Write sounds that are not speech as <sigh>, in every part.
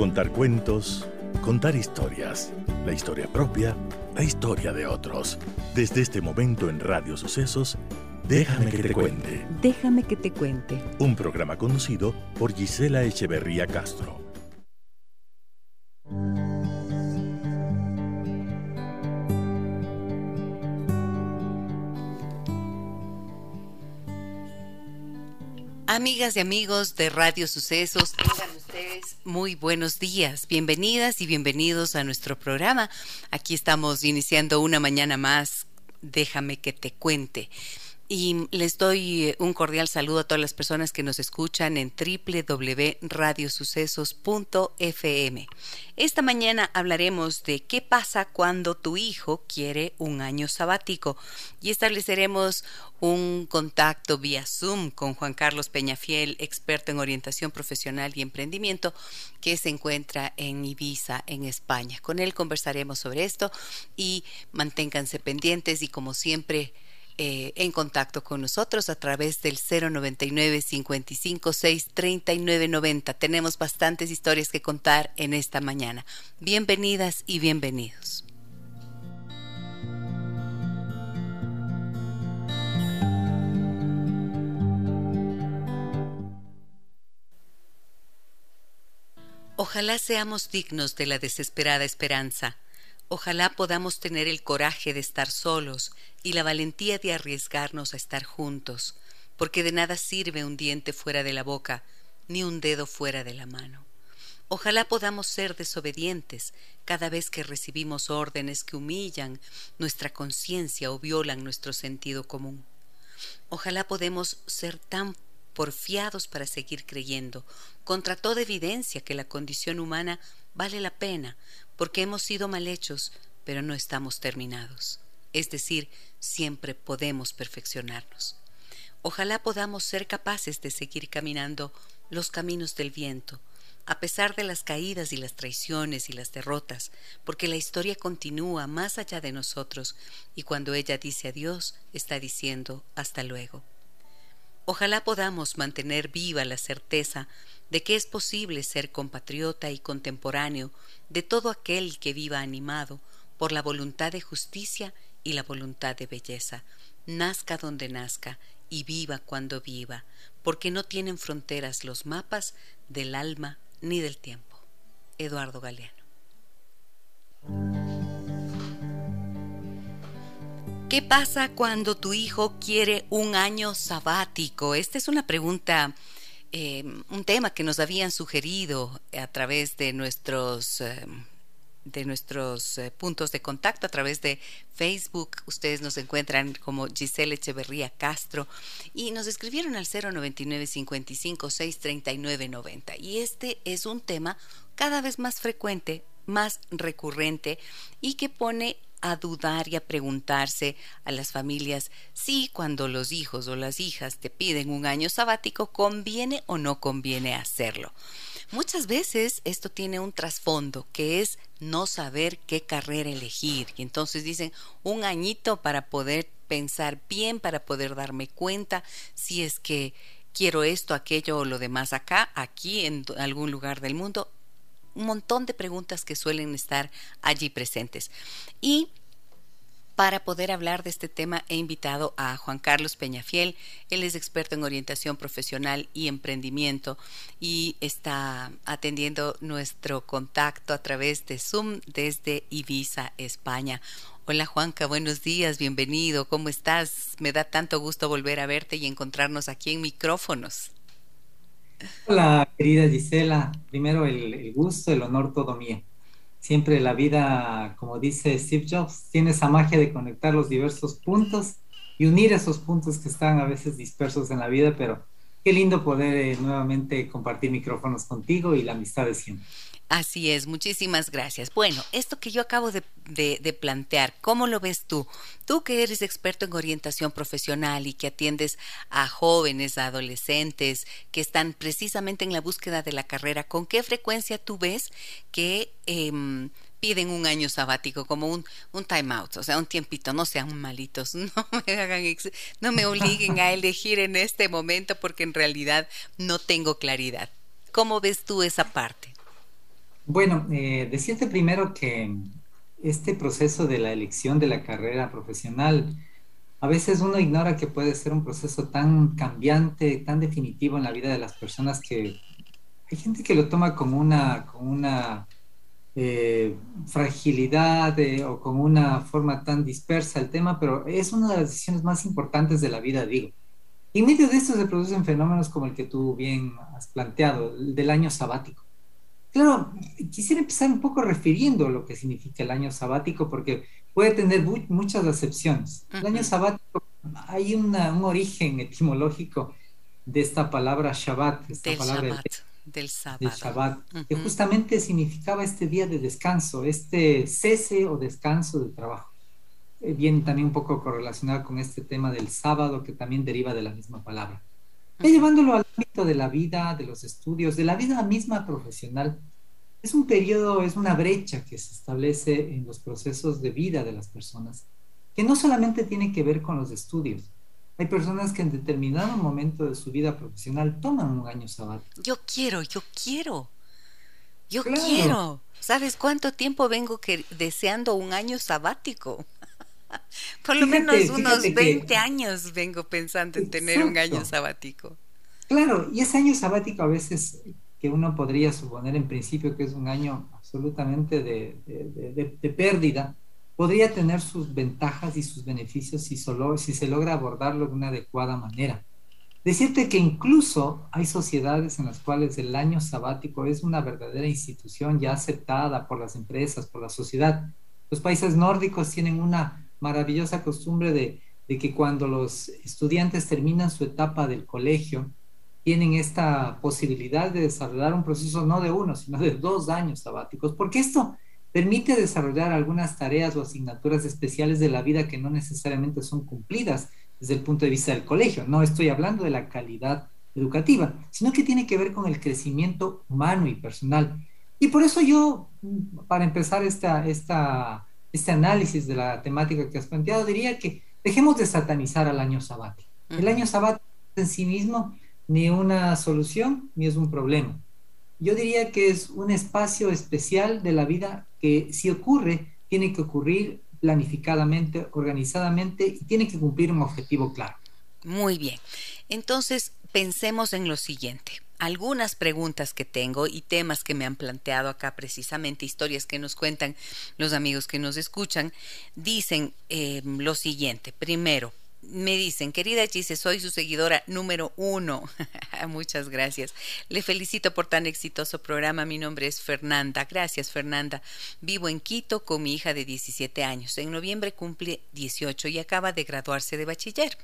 Contar cuentos, contar historias, la historia propia, la historia de otros. Desde este momento en Radio Sucesos, Déjame que te cuente. Déjame que te cuente. Un programa conducido por Gisela Echeverría Castro. Amigas y amigos de Radio Sucesos, muy buenos días. Bienvenidas y bienvenidos a nuestro programa. Aquí estamos iniciando una mañana más. Déjame que te cuente. Y les doy un cordial saludo a todas las personas que nos escuchan en www.radiosucesos.fm. Esta mañana hablaremos de qué pasa cuando tu hijo quiere un año sabático y estableceremos un contacto vía Zoom con Juan Carlos Peñafiel, experto en orientación profesional y emprendimiento, que se encuentra en Ibiza, en España. Con él conversaremos sobre esto y manténganse pendientes y como siempre eh, en contacto con nosotros a través del 099 556 3990. Tenemos bastantes historias que contar en esta mañana. Bienvenidas y bienvenidos. Ojalá seamos dignos de la desesperada esperanza Ojalá podamos tener el coraje de estar solos y la valentía de arriesgarnos a estar juntos, porque de nada sirve un diente fuera de la boca, ni un dedo fuera de la mano. Ojalá podamos ser desobedientes cada vez que recibimos órdenes que humillan nuestra conciencia o violan nuestro sentido común. Ojalá podemos ser tan porfiados para seguir creyendo, contra toda evidencia que la condición humana vale la pena, porque hemos sido mal hechos, pero no estamos terminados. Es decir, siempre podemos perfeccionarnos. Ojalá podamos ser capaces de seguir caminando los caminos del viento, a pesar de las caídas y las traiciones y las derrotas, porque la historia continúa más allá de nosotros y cuando ella dice adiós está diciendo hasta luego. Ojalá podamos mantener viva la certeza de que es posible ser compatriota y contemporáneo de todo aquel que viva animado por la voluntad de justicia y la voluntad de belleza, nazca donde nazca y viva cuando viva, porque no tienen fronteras los mapas del alma ni del tiempo. Eduardo Galeano. ¿Qué pasa cuando tu hijo quiere un año sabático? Esta es una pregunta eh, un tema que nos habían sugerido a través de nuestros eh, de nuestros eh, puntos de contacto a través de Facebook. Ustedes nos encuentran como Giselle Echeverría Castro y nos escribieron al 099 55 639 90. Y este es un tema cada vez más frecuente, más recurrente y que pone a dudar y a preguntarse a las familias si cuando los hijos o las hijas te piden un año sabático conviene o no conviene hacerlo. Muchas veces esto tiene un trasfondo que es no saber qué carrera elegir y entonces dicen un añito para poder pensar bien, para poder darme cuenta si es que quiero esto, aquello o lo demás acá, aquí en algún lugar del mundo un montón de preguntas que suelen estar allí presentes. Y para poder hablar de este tema he invitado a Juan Carlos Peñafiel. Él es experto en orientación profesional y emprendimiento y está atendiendo nuestro contacto a través de Zoom desde Ibiza, España. Hola Juanca, buenos días, bienvenido, ¿cómo estás? Me da tanto gusto volver a verte y encontrarnos aquí en micrófonos. Hola, querida Gisela. Primero el, gusto, el honor todo mío. Siempre la vida, como dice Steve Jobs, tiene esa magia de conectar los diversos puntos y unir esos puntos que están a veces dispersos en la vida, pero qué lindo poder eh, nuevamente compartir micrófonos contigo y la amistad de siempre. Así es, muchísimas gracias. Bueno, esto que yo acabo de, plantear, ¿cómo lo ves tú? Tú que eres experto en orientación profesional y que atiendes a jóvenes, a adolescentes que están precisamente en la búsqueda de la carrera, ¿con qué frecuencia tú ves que em, piden un año sabático como un, un time out, o sea, un tiempito, no sean malitos, <laughs> no me hagan, no me obliguen a elegir en este momento porque en realidad no tengo claridad. ¿Cómo ves tú esa parte? Bueno, eh, decirte primero que este proceso de la elección de la carrera profesional, a veces uno ignora que puede ser un proceso tan cambiante, tan definitivo en la vida de las personas que hay gente que lo toma como una, una eh, fragilidad eh, o con una forma tan dispersa el tema, pero es una de las decisiones más importantes de la vida, digo. Y en medio de esto se producen fenómenos como el que tú bien has planteado, el del año sabático. Claro, quisiera empezar un poco refiriendo lo que significa el año sabático, porque puede tener muchas acepciones. El año sabático, hay un origen etimológico de esta palabra Shabbat, esta palabra del Shabbat, que justamente significaba este día de descanso, este cese o descanso del trabajo. Eh, viene también un poco correlacionado con este tema del sábado, que también deriva de la misma palabra. Y llevándolo al ámbito de la vida, de los estudios, de la vida misma profesional, es un periodo, es una brecha que se establece en los procesos de vida de las personas, que no solamente tiene que ver con los estudios, hay personas que en determinado momento de su vida profesional toman un año sabático. Yo quiero, yo quiero. Yo quiero. ¿Sabes cuánto tiempo vengo que, deseando un año sabático? <laughs> Por lo menos unos 20 años vengo pensando en tener un año sabático. Claro, y ese año sabático a veces que uno podría suponer en principio que es un año absolutamente de pérdida, podría tener sus ventajas y sus beneficios si, solo, si se logra abordarlo de una adecuada manera. Decirte que incluso hay sociedades en las cuales el año sabático es una verdadera institución ya aceptada por las empresas, por la sociedad. Los países nórdicos tienen una maravillosa costumbre de, que cuando los estudiantes terminan su etapa del colegio, tienen esta posibilidad de desarrollar un proceso no de uno, sino de dos años sabáticos, porque esto permite desarrollar algunas tareas o asignaturas especiales de la vida que no necesariamente son cumplidas desde el punto de vista del colegio. No estoy hablando de la calidad educativa, sino que tiene que ver con el crecimiento humano y personal. Y por eso yo, para empezar esta, esta, este análisis de la temática que has planteado, diría que dejemos de satanizar al año sabático. El año sabático en sí mismo ni una solución ni es un problema. Yo diría que es un espacio especial de la vida que si ocurre, tiene que ocurrir planificadamente, organizadamente y tiene que cumplir un objetivo claro. Muy bien. Entonces, pensemos en lo siguiente. Algunas preguntas que tengo y temas que me han planteado acá precisamente, historias que nos cuentan los amigos que nos escuchan, dicen eh, lo siguiente. Primero, me dicen, querida Gise, soy su seguidora número uno. <laughs> Muchas gracias. Le felicito por tan exitoso programa. Mi nombre es Fernanda. Gracias, Fernanda. Vivo en Quito con mi hija de 17 años. En noviembre cumple 18 y acaba de graduarse de bachiller.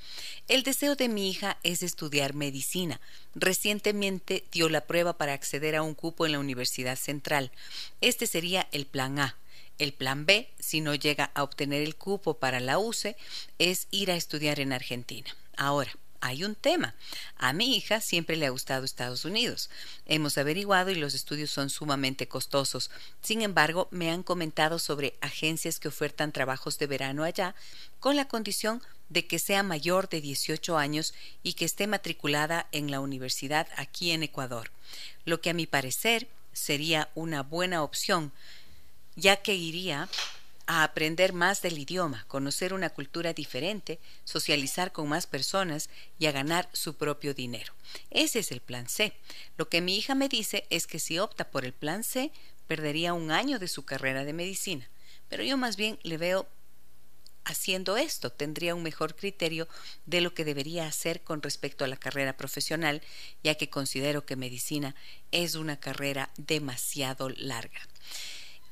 El deseo de mi hija es estudiar medicina. Recientemente dio la prueba para acceder a un cupo en la Universidad Central. Este sería el plan A el plan B, si no llega a obtener el cupo para la UCE, es ir a estudiar en Argentina. Ahora, hay un tema. A mi hija siempre le ha gustado Estados Unidos. Hemos averiguado y los estudios son sumamente costosos. Sin embargo, me han comentado sobre agencias que ofertan trabajos de verano allá con la condición de que sea mayor de 18 años y que esté matriculada en la universidad aquí en Ecuador, lo que a mi parecer sería una buena opción, ya que iría a aprender más del idioma, conocer una cultura diferente, socializar con más personas y a ganar su propio dinero. Ese es el plan C. Lo que mi hija me dice es que si opta por el plan C, perdería un año de su carrera de medicina. Pero yo más bien le veo haciendo esto, tendría un mejor criterio de lo que debería hacer con respecto a la carrera profesional, ya que considero que medicina es una carrera demasiado larga.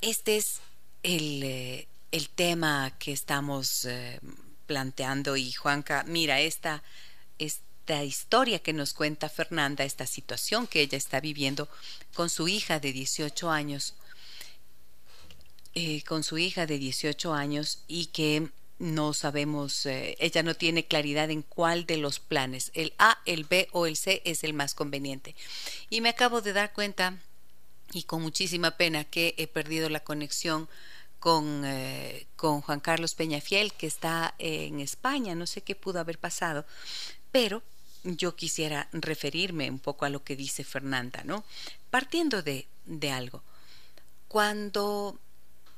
Este es el, eh, el tema que estamos eh, planteando y Juanca, mira, esta, esta historia que nos cuenta Fernanda, esta situación que ella está viviendo con su hija de 18 años, eh, con su hija de 18 años y que no sabemos, ella no tiene claridad en cuál de los planes, el A, el B o el C es el más conveniente. Y me acabo de dar cuenta y con muchísima pena que he perdido la conexión con, eh, con Juan Carlos Peñafiel, que está en España, no sé qué pudo haber pasado, pero yo quisiera referirme un poco a lo que dice Fernanda, ¿no? Partiendo de, de algo. cuando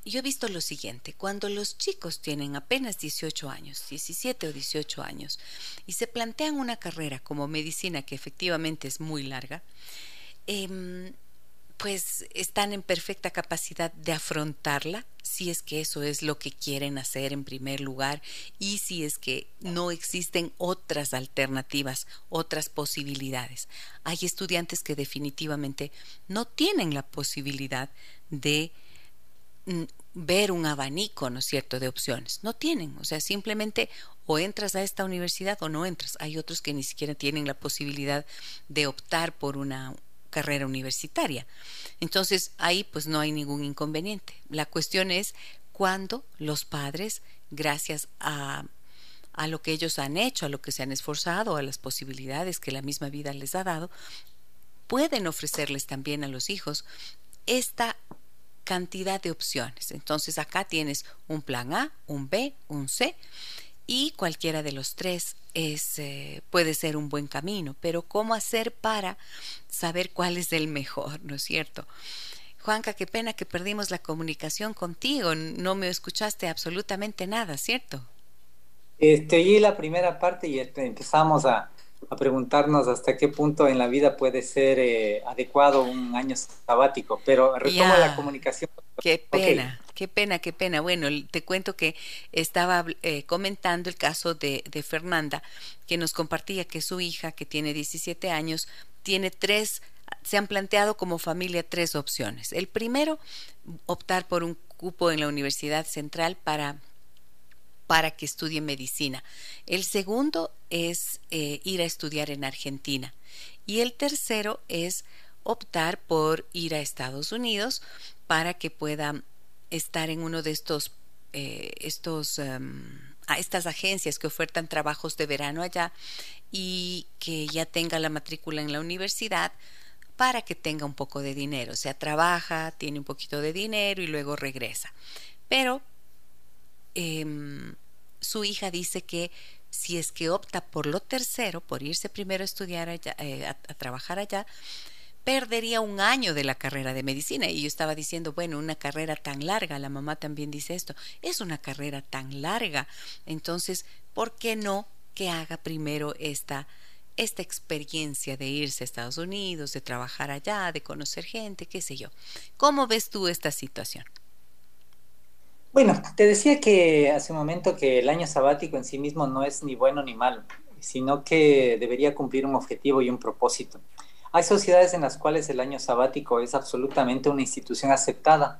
yo he visto lo siguiente, cuando los chicos tienen apenas 18 años, 17 o 18 años, y se plantean una carrera como medicina que efectivamente es muy larga, eh, pues están en perfecta capacidad de afrontarla, si es que eso es lo que quieren hacer en primer lugar y si es que no existen otras alternativas, otras posibilidades. Hay estudiantes que definitivamente no tienen la posibilidad de mm, ver un abanico, ¿no es cierto?, de opciones. No tienen, o sea, simplemente o entras a esta universidad o no entras. Hay otros que ni siquiera tienen la posibilidad de optar por una carrera universitaria. Entonces ahí pues no hay ningún inconveniente. La cuestión es cuando los padres, gracias a, a lo que ellos han hecho, a lo que se han esforzado, a las posibilidades que la misma vida les ha dado, pueden ofrecerles también a los hijos esta cantidad de opciones. Entonces acá tienes un plan A, un B, un C y cualquiera de los tres es, eh, puede ser un buen camino, pero ¿cómo hacer para saber cuál es el mejor, ¿no es cierto? Juanca, qué pena que perdimos la comunicación contigo, no me escuchaste absolutamente nada, ¿cierto? Este, oí la primera parte y este, empezamos a, a preguntarnos hasta qué punto en la vida puede ser eh, adecuado un año sabático, pero retomo la comunicación. Qué pena, qué pena, qué pena. Bueno, te cuento que estaba eh, comentando el caso de, de, Fernanda, que nos compartía que su hija, que tiene 17 años, tiene tres, se han planteado como familia tres opciones. El primero, optar por un cupo en la Universidad Central para para que estudie medicina. El segundo es eh, ir a estudiar en Argentina. Y el tercero es optar por ir a Estados Unidos para que pueda estar en uno de estos, eh, estos em, a estas agencias que ofertan trabajos de verano allá y que ya tenga la matrícula en la universidad para que tenga un poco de dinero. O sea, trabaja, tiene un poquito de dinero y luego regresa. Pero Em, su hija dice que si es que opta por lo tercero, por irse primero a estudiar allá, eh, a, trabajar allá, perdería un año de la carrera de medicina. Y yo estaba diciendo, bueno, una carrera tan larga, la mamá también dice esto, es una carrera tan larga. Entonces, ¿por qué no que haga primero esta, esta experiencia de irse a Estados Unidos, de trabajar allá, de conocer gente, qué sé yo? ¿Cómo ves tú esta situación? Bueno, te decía que hace un momento que el año sabático en sí mismo no es ni bueno ni malo, sino que debería cumplir un objetivo y un propósito. Hay sociedades en las cuales el año sabático es absolutamente una institución aceptada,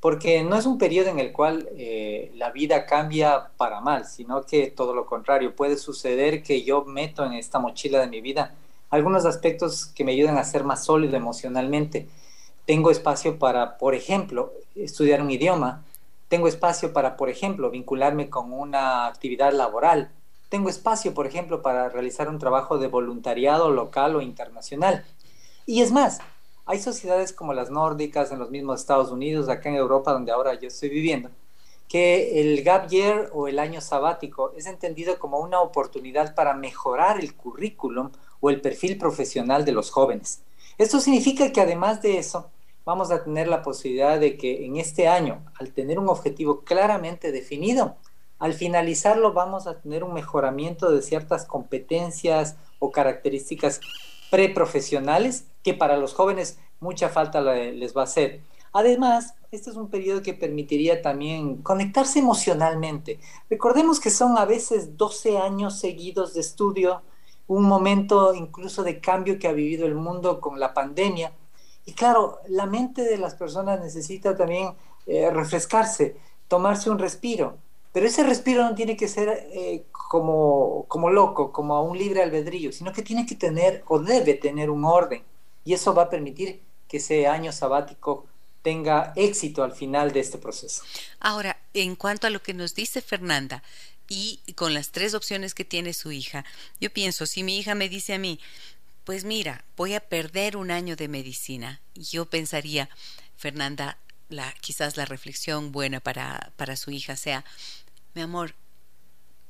porque no es un periodo en el cual eh, la vida cambia para mal, sino que todo lo contrario, puede suceder que yo meto en esta mochila de mi vida algunos aspectos que me ayuden a ser más sólido emocionalmente. Tengo espacio para, por ejemplo, estudiar un idioma, tengo espacio para, por ejemplo, vincularme con una actividad laboral. Tengo espacio, por ejemplo, para realizar un trabajo de voluntariado local o internacional. Y es más, hay sociedades como las nórdicas en los mismos Estados Unidos, acá en Europa, donde ahora yo estoy viviendo, que el gap year o el año sabático es entendido como una oportunidad para mejorar el currículum o el perfil profesional de los jóvenes. Esto significa que además de eso, vamos a tener la posibilidad de que en este año, al tener un objetivo claramente definido, al finalizarlo vamos a tener un mejoramiento de ciertas competencias o características preprofesionales que para los jóvenes mucha falta les va a hacer. Además, este es un periodo que permitiría también conectarse emocionalmente. Recordemos que son a veces 12 años seguidos de estudio, un momento incluso de cambio que ha vivido el mundo con la pandemia, y claro, la mente de las personas necesita también eh, refrescarse, tomarse un respiro, pero ese respiro no tiene que ser eh, como, como loco, como a un libre albedrío, sino que tiene que tener o debe tener un orden. Y eso va a permitir que ese año sabático tenga éxito al final de este proceso. Ahora, en cuanto a lo que nos dice Fernanda, y con las tres opciones que tiene su hija, yo pienso, si mi hija me dice a mí, pues mira, voy a perder un año de medicina. Yo pensaría, Fernanda, la, quizás la reflexión buena para, para su hija sea, mi amor,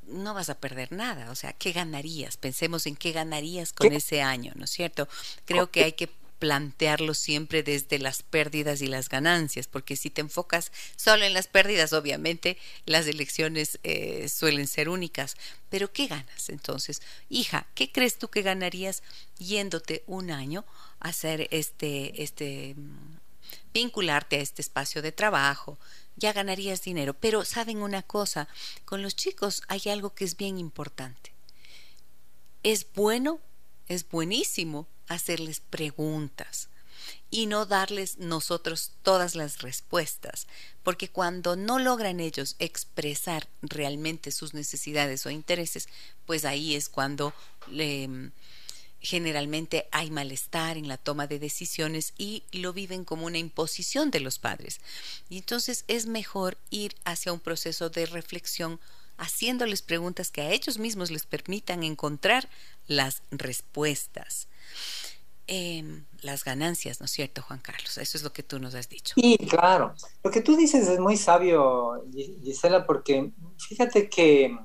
no vas a perder nada, o sea, ¿qué ganarías? Pensemos en qué ganarías con ese año, ¿no es cierto? Creo que hay que plantearlo siempre desde las pérdidas y las ganancias, porque si te enfocas solo en las pérdidas, obviamente las elecciones eh, suelen ser únicas. Pero ¿qué ganas entonces? Hija, ¿qué crees tú que ganarías yéndote un año a hacer este, este, mm, vincularte a este espacio de trabajo? Ya ganarías dinero. Pero saben una cosa, con los chicos hay algo que es bien importante. Es bueno, es buenísimo hacerles preguntas y no darles nosotros todas las respuestas, porque cuando no logran ellos expresar realmente sus necesidades o intereses, pues ahí es cuando generalmente hay malestar en la toma de decisiones y lo viven como una imposición de los padres. Y entonces es mejor ir hacia un proceso de reflexión haciéndoles preguntas que a ellos mismos les permitan encontrar las respuestas. Em, las ganancias, ¿no es cierto, Juan Carlos? Eso es lo que tú nos has dicho. Sí, claro. Lo que tú dices es muy sabio, Gisela, porque fíjate que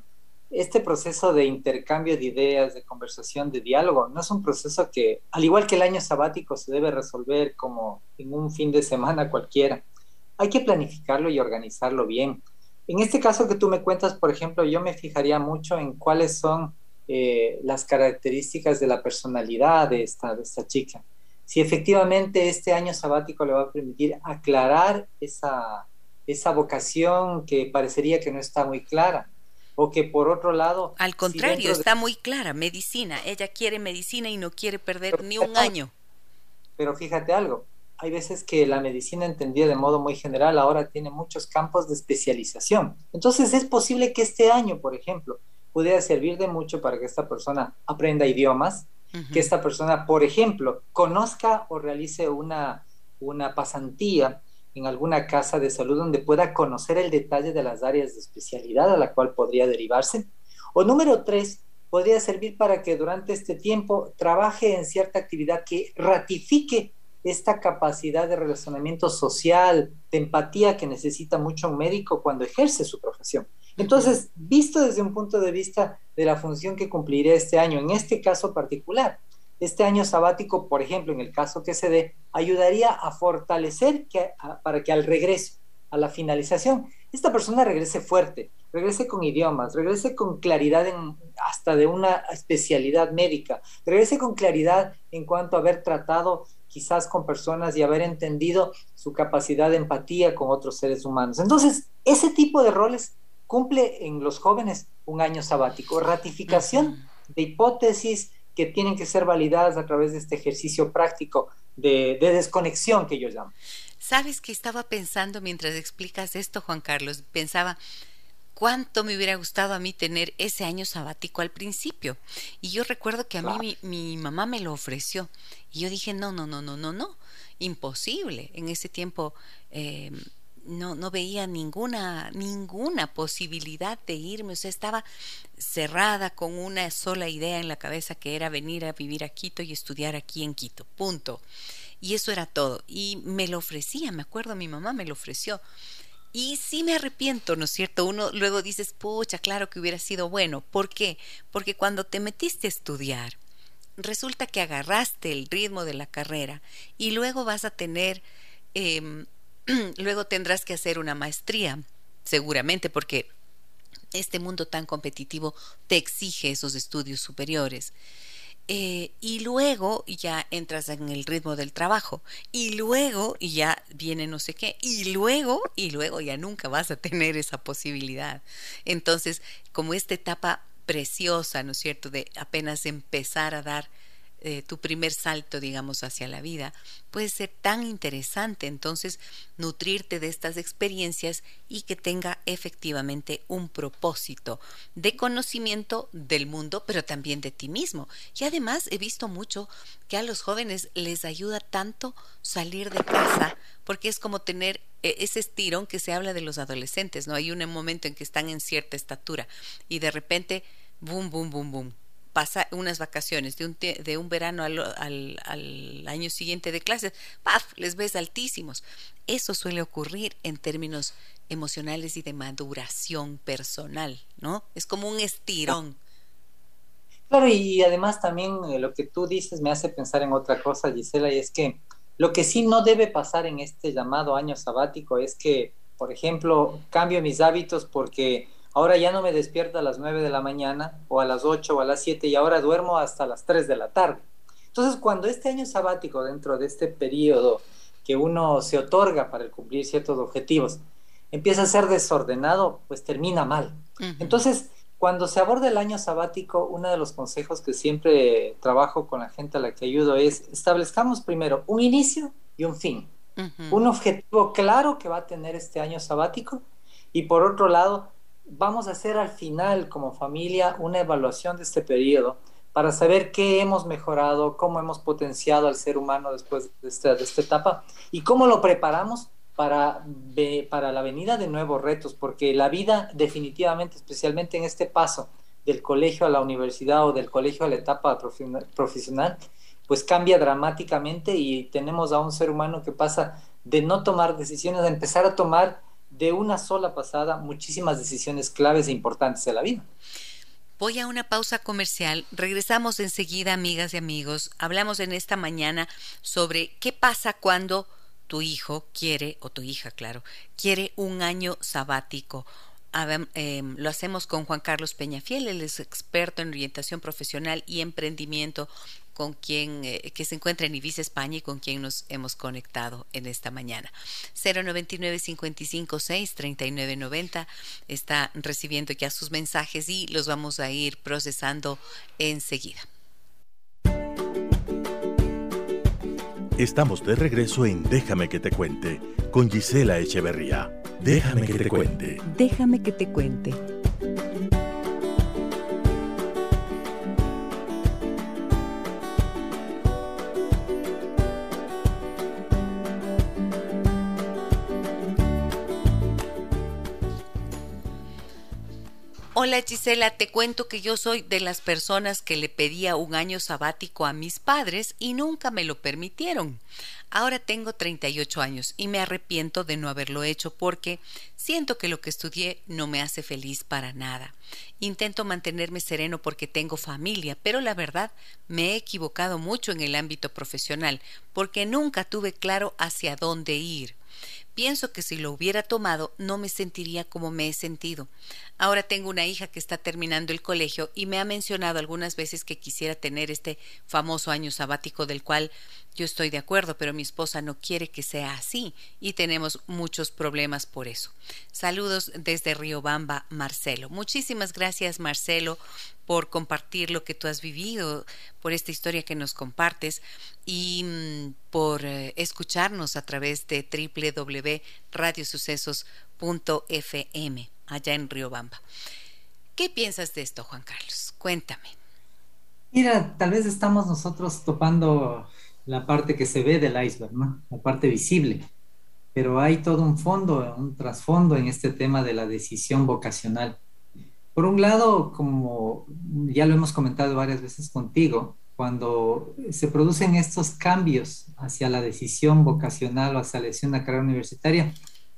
este proceso de intercambio de ideas, de conversación, de diálogo, no es un proceso que, al igual que el año sabático, se debe resolver como en un fin de semana cualquiera. Hay que planificarlo y organizarlo bien. En este caso que tú me cuentas, por ejemplo, yo me fijaría mucho en cuáles son eh, las características de la personalidad de esta, de esta chica. Si efectivamente este año sabático le va a permitir aclarar esa, esa vocación que parecería que no está muy clara. O que por otro lado... Al contrario, está muy clara, medicina. Ella quiere medicina y no quiere perder ni un año. Pero fíjate algo, hay veces que la medicina entendida de modo muy general ahora tiene muchos campos de especialización. Entonces es posible que este año, por ejemplo, pudiera servir de mucho para que esta persona aprenda idiomas, que esta persona, por ejemplo, conozca o realice una, una pasantía en alguna casa de salud donde pueda conocer el detalle de las áreas de especialidad a la cual podría derivarse. O número tres, podría servir para que durante este tiempo trabaje en cierta actividad que ratifique esta capacidad de relacionamiento social, de empatía que necesita mucho un médico cuando ejerce su profesión. Entonces, visto desde un punto de vista de la función que cumpliré este año, en este caso particular, este año sabático, por ejemplo, en el caso que se dé, ayudaría a fortalecer para que al regreso, a la finalización, esta persona regrese fuerte, regrese con idiomas, regrese con claridad en, hasta de una especialidad médica, regrese con claridad en cuanto a haber tratado quizás con personas y haber entendido su capacidad de empatía con otros seres humanos. Entonces, ese tipo de roles cumple en los jóvenes un año sabático, ratificación de hipótesis que tienen que ser validadas a través de este ejercicio práctico de, desconexión que yo llamo. Sabes que estaba pensando mientras explicas esto, Juan Carlos, pensaba, cuánto me hubiera gustado a mí tener ese año sabático al principio. Y yo recuerdo que a mí mi, mamá me lo ofreció. Y yo dije, no, no, no, no, no, no, imposible. En ese tiempo eh, no, no veía ninguna, ninguna posibilidad de irme, o sea, estaba cerrada con una sola idea en la cabeza que era venir a vivir a Quito y estudiar aquí en Quito, punto. Y eso era todo. Y me lo ofrecía, me acuerdo, mi mamá me lo ofreció. Y sí me arrepiento, ¿no es cierto? Uno luego dices, pucha, claro que hubiera sido bueno. ¿Por qué? Porque cuando te metiste a estudiar, resulta que agarraste el ritmo de la carrera y luego vas a tener eh, <clears throat> Luego tendrás que hacer una maestría, seguramente porque este mundo tan competitivo te exige esos estudios superiores. Eh, y luego ya entras en el ritmo del trabajo y luego ya viene no sé qué y luego y luego ya nunca vas a tener esa posibilidad. Entonces como esta etapa preciosa no es cierto de apenas empezar a dar eh, tu primer salto, digamos, hacia la vida, puede ser tan interesante entonces nutrirte de estas experiencias y que tenga efectivamente un propósito de conocimiento del mundo, pero también de ti mismo. Y además he visto mucho que a los jóvenes les ayuda tanto salir de casa, porque es como tener eh, ese estirón que se habla de los adolescentes, ¿no? Hay un momento en que están en cierta estatura y de repente, boom, boom, boom, boom, pasa unas vacaciones de un, de un verano al, año siguiente de clases, ¡paf! les ves altísimos. Eso suele ocurrir en términos emocionales y de maduración personal, ¿no? Es como un estirón. Claro, y además también eh, lo que tú dices me hace pensar en otra cosa, Gisela, y es que lo que sí no debe pasar en este llamado año sabático es que, por ejemplo, cambio mis hábitos porque ahora ya no me despierto a las 9 de la mañana o a las 8 o a las 7 y ahora duermo hasta las 3 de la tarde. Entonces, cuando este año sabático, dentro de este periodo que uno se otorga para cumplir ciertos objetivos, empieza a ser desordenado, pues termina mal. Entonces, cuando se aborda el año sabático, uno de los consejos que siempre trabajo con la gente a la que ayudo es establezcamos primero un inicio y un fin. Un objetivo claro que va a tener este año sabático y por otro lado, vamos a hacer al final como familia una evaluación de este periodo para saber qué hemos mejorado, cómo hemos potenciado al ser humano después de esta, etapa y cómo lo preparamos para, para la venida de nuevos retos, porque la vida definitivamente, especialmente en este paso del colegio a la universidad o del colegio a la etapa profesional, pues cambia dramáticamente y tenemos a un ser humano que pasa de no tomar decisiones a empezar a tomar de una sola pasada muchísimas decisiones claves e importantes de la vida. Voy a una pausa comercial. Regresamos enseguida, amigas y amigos. Hablamos en esta mañana sobre qué pasa cuando tu hijo quiere, o tu hija, claro, quiere un año sabático. Em, lo hacemos con Juan Carlos Peñafiel, él es experto en orientación profesional y emprendimiento con quien eh, que se encuentra en Ibiza, España y con quien nos hemos conectado en esta mañana. 099 556 3990 está recibiendo ya sus mensajes y los vamos a ir procesando enseguida. Estamos de regreso en Déjame que te cuente con Gisela Echeverría. Déjame que te cuente. Déjame que te cuente. Hola Gisela, te cuento que yo soy de las personas que le pedía un año sabático a mis padres y nunca me lo permitieron. Ahora tengo 38 años y me arrepiento de no haberlo hecho porque siento que lo que estudié no me hace feliz para nada. Intento mantenerme sereno porque tengo familia, pero la verdad me he equivocado mucho en el ámbito profesional porque nunca tuve claro hacia dónde ir. Pienso que si lo hubiera tomado no me sentiría como me he sentido. Ahora tengo una hija que está terminando el colegio y me ha mencionado algunas veces que quisiera tener este famoso año sabático del cual yo estoy de acuerdo, pero mi esposa no quiere que sea así y tenemos muchos problemas por eso. Saludos desde Riobamba, Marcelo. Muchísimas gracias, Marcelo, por compartir lo que tú has vivido, por esta historia que nos compartes y mm, por eh, escucharnos a través de www.radiosucesos.fm allá en Riobamba. ¿Qué piensas de esto, Juan Carlos? Cuéntame. Mira, tal vez estamos nosotros topando la parte que se ve del iceberg, ¿no? La parte visible. Pero hay todo un fondo, un trasfondo en este tema de la decisión vocacional. Por un lado, como ya lo hemos comentado varias veces contigo, cuando se producen estos cambios hacia la decisión vocacional o hacia la elección de carrera universitaria,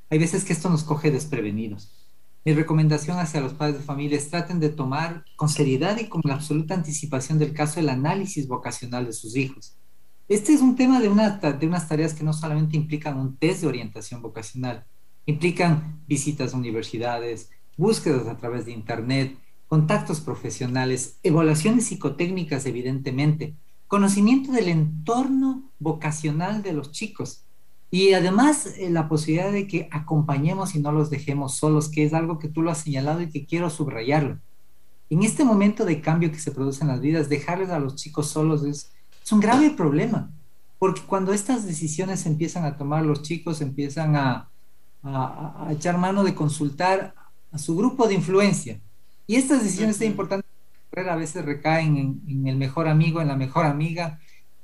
hay veces que esto nos coge desprevenidos. Mi recomendación hacia los padres de familia es traten de tomar con seriedad y con la absoluta anticipación del caso el análisis vocacional de sus hijos. Este es un tema de, de unas tareas que no solamente implican un test de orientación vocacional, implican visitas a universidades, búsquedas a través de Internet, contactos profesionales, evaluaciones psicotécnicas evidentemente, conocimiento del entorno vocacional de los chicos y además eh, la posibilidad de que acompañemos y no los dejemos solos, que es algo que tú lo has señalado y que quiero subrayarlo. En este momento de cambio que se produce en las vidas, dejarles a los chicos solos es, un grave problema, porque cuando estas decisiones empiezan a tomar los chicos, empiezan a, a, a echar mano de consultar a su grupo de influencia. Y estas decisiones tan importantes a veces recaen en, el mejor amigo, en la mejor amiga,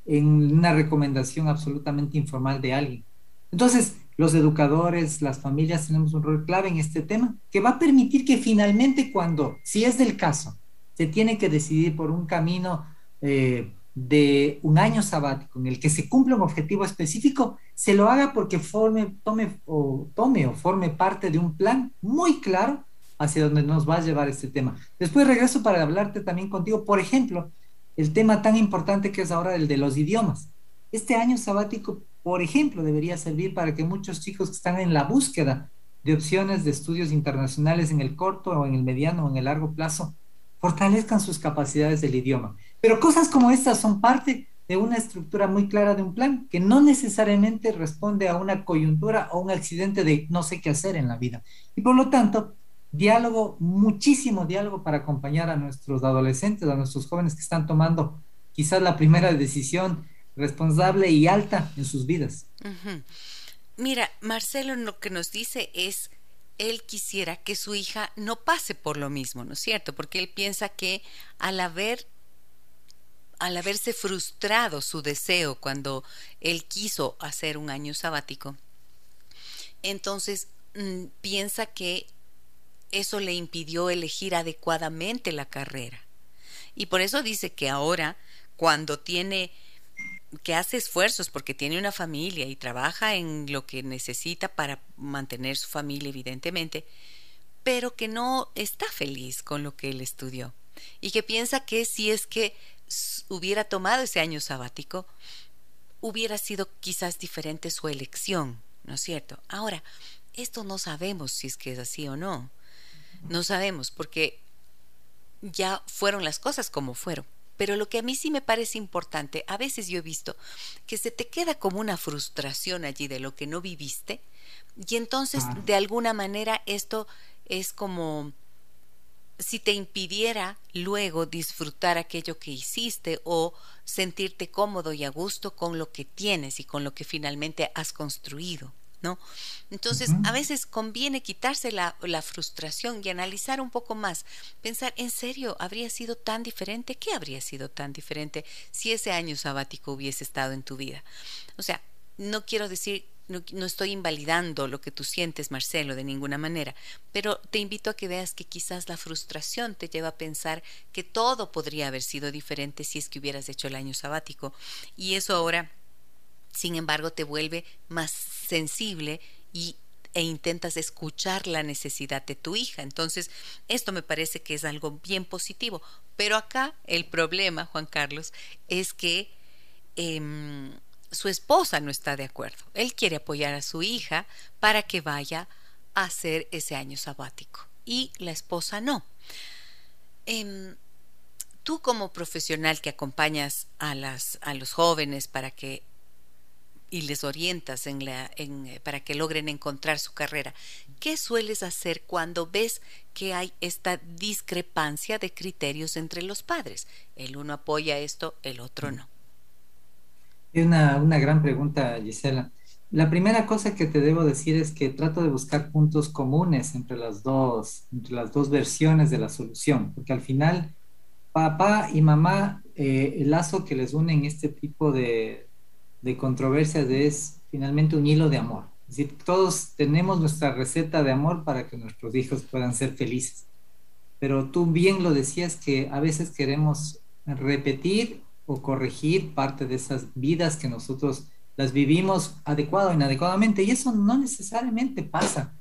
en una recomendación absolutamente informal de alguien. Entonces, los educadores, las familias tenemos un rol clave en este tema que va a permitir que finalmente cuando, si es del caso, se tiene que decidir por un camino eh, de un año sabático en el que se cumpla un objetivo específico, se lo haga porque forme, tome o tome o forme parte de un plan muy claro hacia donde nos va a llevar este tema. Después regreso para hablarte también contigo, por ejemplo, el tema tan importante que es ahora el de los idiomas. Este año sabático, por ejemplo, debería servir para que muchos chicos que están en la búsqueda de opciones de estudios internacionales en el corto o en el mediano o en el largo plazo, fortalezcan sus capacidades del idioma. Pero cosas como estas son parte de una estructura muy clara de un plan que no necesariamente responde a una coyuntura o un accidente de no sé qué hacer en la vida. Y por lo tanto, diálogo, muchísimo diálogo para acompañar a nuestros adolescentes, a nuestros jóvenes que están tomando quizás la primera decisión responsable y alta en sus vidas. Mira, Marcelo lo que nos dice es, él quisiera que su hija no pase por lo mismo, ¿no es cierto? Porque él piensa que al haber al haberse frustrado su deseo cuando él quiso hacer un año sabático, entonces mm, piensa que eso le impidió elegir adecuadamente la carrera. Y por eso dice que ahora, cuando tiene que hace esfuerzos porque tiene una familia y trabaja en lo que necesita para mantener su familia, evidentemente, pero que no está feliz con lo que él estudió y que piensa que si es que hubiera tomado ese año sabático, hubiera sido quizás diferente su elección, ¿no es cierto? Ahora, esto no sabemos si es que es así o no. No sabemos porque ya fueron las cosas como fueron. Pero lo que a mí sí me parece importante, a veces yo he visto que se te queda como una frustración allí de lo que no viviste y entonces de alguna manera esto es como si te impidiera luego disfrutar aquello que hiciste o sentirte cómodo y a gusto con lo que tienes y con lo que finalmente has construido. ¿no? Entonces, a veces conviene quitarse la, la, frustración y analizar un poco más, pensar, ¿en serio habría sido tan diferente? ¿Qué habría sido tan diferente si ese año sabático hubiese estado en tu vida? O sea, no quiero decir no, estoy invalidando lo que tú sientes, Marcelo, de ninguna manera, pero te invito a que veas que quizás la frustración te lleva a pensar que todo podría haber sido diferente si es que hubieras hecho el año sabático. Y eso ahora sin embargo te vuelve más sensible y e intentas escuchar la necesidad de tu hija. Entonces, esto me parece que es algo bien positivo. Pero acá el problema, Juan Carlos, es que em, su esposa no está de acuerdo. Él quiere apoyar a su hija para que vaya a hacer ese año sabático y la esposa no. Em, tú como profesional que acompañas a, los jóvenes para que y les orientas eh, para que logren encontrar su carrera. ¿Qué sueles hacer cuando ves que hay esta discrepancia de criterios entre los padres? El uno apoya esto, el otro no. Una, una gran pregunta, Gisela. La primera cosa que te debo decir es que trato de buscar puntos comunes entre las dos, entre las dos versiones de la solución, porque al final papá y mamá, eh, el lazo que les une en este tipo de, de controversias es finalmente un hilo de amor. Es decir, todos tenemos nuestra receta de amor para que nuestros hijos puedan ser felices. Pero tú bien lo decías que a veces queremos repetir o corregir parte de esas vidas que nosotros las vivimos adecuado o inadecuadamente y eso no necesariamente pasa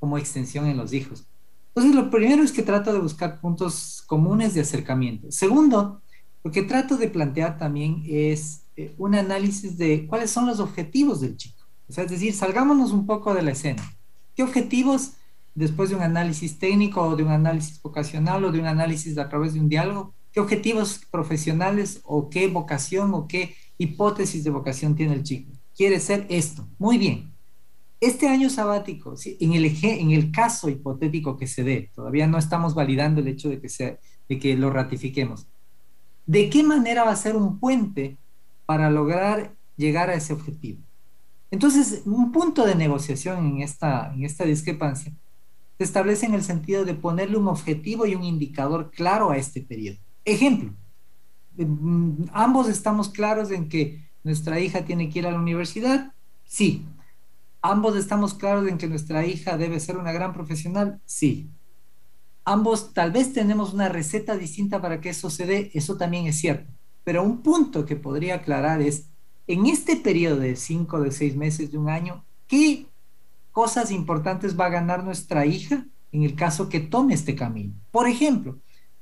como extensión en los hijos. Entonces, lo primero es que trato de buscar puntos comunes de acercamiento. Segundo, lo que trato de plantear también es eh, un análisis de cuáles son los objetivos del chico. O sea, es decir, salgámonos un poco de la escena. ¿Qué objetivos, después de un análisis técnico o de un análisis vocacional o de un análisis a través de un diálogo, qué objetivos profesionales o qué vocación o qué hipótesis de vocación tiene el chico? Quiere ser esto. Muy bien. Este año sabático, en, el, en el caso hipotético que se dé, todavía no estamos validando el hecho de que, sea, de que lo ratifiquemos. ¿De qué manera va a ser un puente para lograr llegar a ese objetivo. Entonces, un punto de negociación en esta, en esta discrepancia se establece en el sentido de ponerle un objetivo y un indicador claro a este periodo. Ejemplo, mm, ambos estamos claros en que nuestra hija tiene que ir a la universidad, sí. Ambos estamos claros en que nuestra hija debe ser una gran profesional, sí. Ambos tal vez tenemos una receta distinta para que eso se dé, eso también es cierto. Pero un punto que podría aclarar es, en este periodo de cinco, de seis meses, de un año, ¿qué cosas importantes va a ganar nuestra hija en el caso que tome este camino. Por ejemplo,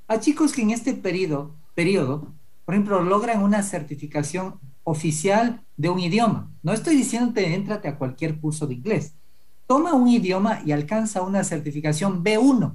a chicos que en este periodo, periodo por ejemplo, logran una certificación oficial de un idioma. No estoy diciéndote, éntrate a cualquier curso de inglés. Toma un idioma y alcanza una certificación B1.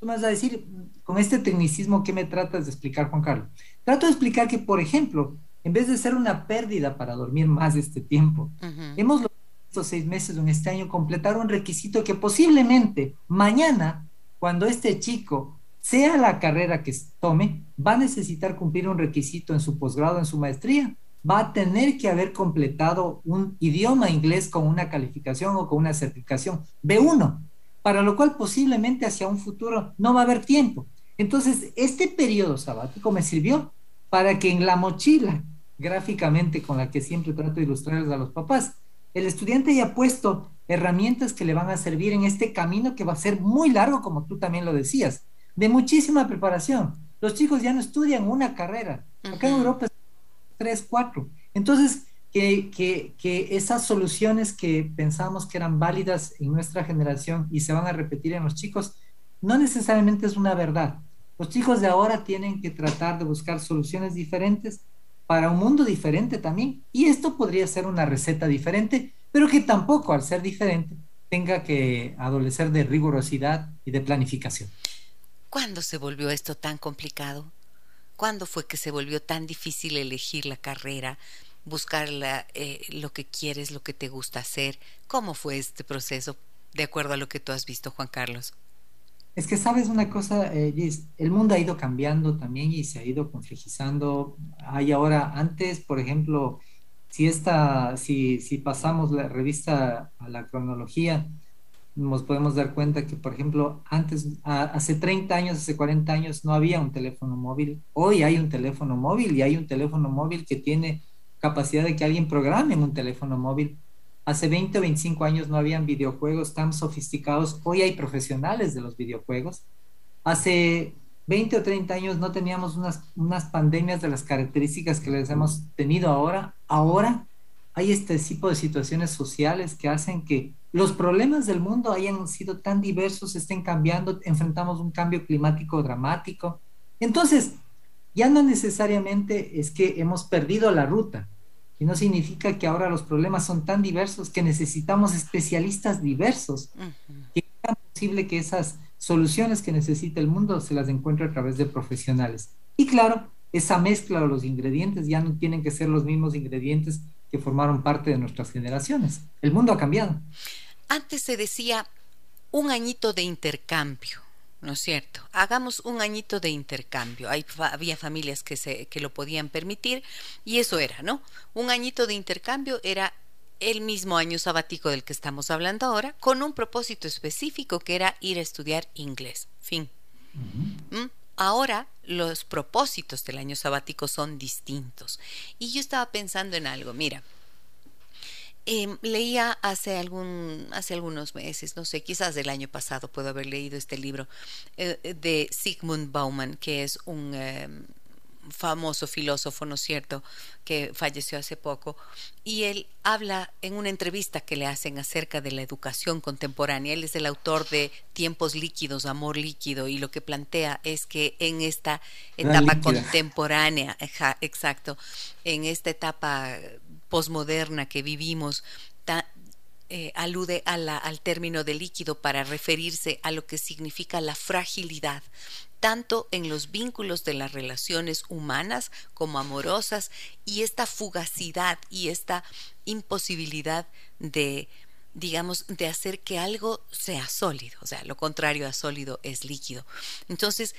Tú me vas a decir, con este tecnicismo, ¿qué me tratas de explicar, Juan Carlos? Trato de explicar que, por ejemplo, en vez de ser una pérdida para dormir más de este tiempo, hemos logrado estos seis meses en este año completar un requisito que posiblemente mañana, cuando este chico sea la carrera que tome, va a necesitar cumplir un requisito en su posgrado, en su maestría. Va a tener que haber completado un idioma inglés con una calificación o con una certificación B1, para lo cual posiblemente hacia un futuro no va a haber tiempo. Entonces, este periodo sabático me sirvió para que en la mochila, gráficamente con la que siempre trato de ilustrarles a los papás, el estudiante haya puesto herramientas que le van a servir en este camino que va a ser muy largo, como tú también lo decías de muchísima preparación. Los chicos ya no estudian una carrera. Acá en Europa es tres, cuatro. Entonces, que, que, que, esas soluciones que pensamos que eran válidas en nuestra generación y se van a repetir en los chicos, no necesariamente es una verdad. Los chicos de ahora tienen que tratar de buscar soluciones diferentes para un mundo diferente también. Y esto podría ser una receta diferente, pero que tampoco al ser diferente tenga que adolecer de rigurosidad y de planificación. ¿Cuándo se volvió esto tan complicado? ¿Cuándo fue que se volvió tan difícil elegir la carrera, buscar eh, lo que quieres, lo que te gusta hacer? ¿Cómo fue este proceso, de acuerdo a lo que tú has visto, Juan Carlos? Es que sabes una cosa, eh, el mundo ha ido cambiando también y se ha ido complejizando. Hay ahora, antes, por ejemplo, si esta, si, si pasamos la revista a la cronología, nos podemos dar cuenta que, por ejemplo, antes, hace 30 años, hace 40 años, no había un teléfono móvil. Hoy hay un teléfono móvil y hay un teléfono móvil que tiene capacidad de que alguien programe en un teléfono móvil. Hace 20 o 25 años no habían videojuegos tan sofisticados. Hoy hay profesionales de los videojuegos. Hace 20 o 30 años no teníamos unas, unas pandemias de las características que les hemos tenido ahora. Ahora hay este tipo de situaciones sociales que hacen que los problemas del mundo hayan sido tan diversos, estén cambiando, enfrentamos un cambio climático dramático. Entonces, ya no necesariamente es que hemos perdido la ruta, y no significa que ahora los problemas son tan diversos que necesitamos especialistas diversos, que es posible que esas soluciones que necesita el mundo se las encuentre a través de profesionales. Y claro, esa mezcla de los ingredientes ya no tienen que ser los mismos ingredientes que formaron parte de nuestras generaciones. El mundo ha cambiado. Antes se decía un añito de intercambio, ¿no es cierto? Hagamos un añito de intercambio. había familias que, se, que lo podían permitir y eso era, ¿no? Un añito de intercambio era el mismo año sabático del que estamos hablando ahora, con un propósito específico que era ir a estudiar inglés. Fin. ¿Mm? Ahora los propósitos del año sabático son distintos. Y yo estaba pensando en algo, mira, Em, leía hace, algún, hace algunos meses, no sé, quizás del año pasado puedo haber leído este libro eh, de Sigmund Bauman, que es un em, famoso filósofo, ¿no es cierto?, que falleció hace poco, y él habla en una entrevista que le hacen acerca de la educación contemporánea. Él es el autor de Tiempos líquidos, Amor líquido, y lo que plantea es que en esta etapa contemporánea, exacto, en esta etapa posmoderna que vivimos eh, alude al término de líquido para referirse a lo que significa la fragilidad, tanto en los vínculos de las relaciones humanas como amorosas, y esta fugacidad y esta imposibilidad de digamos, de hacer que algo sea sólido, o sea, lo contrario a sólido es líquido. Entonces,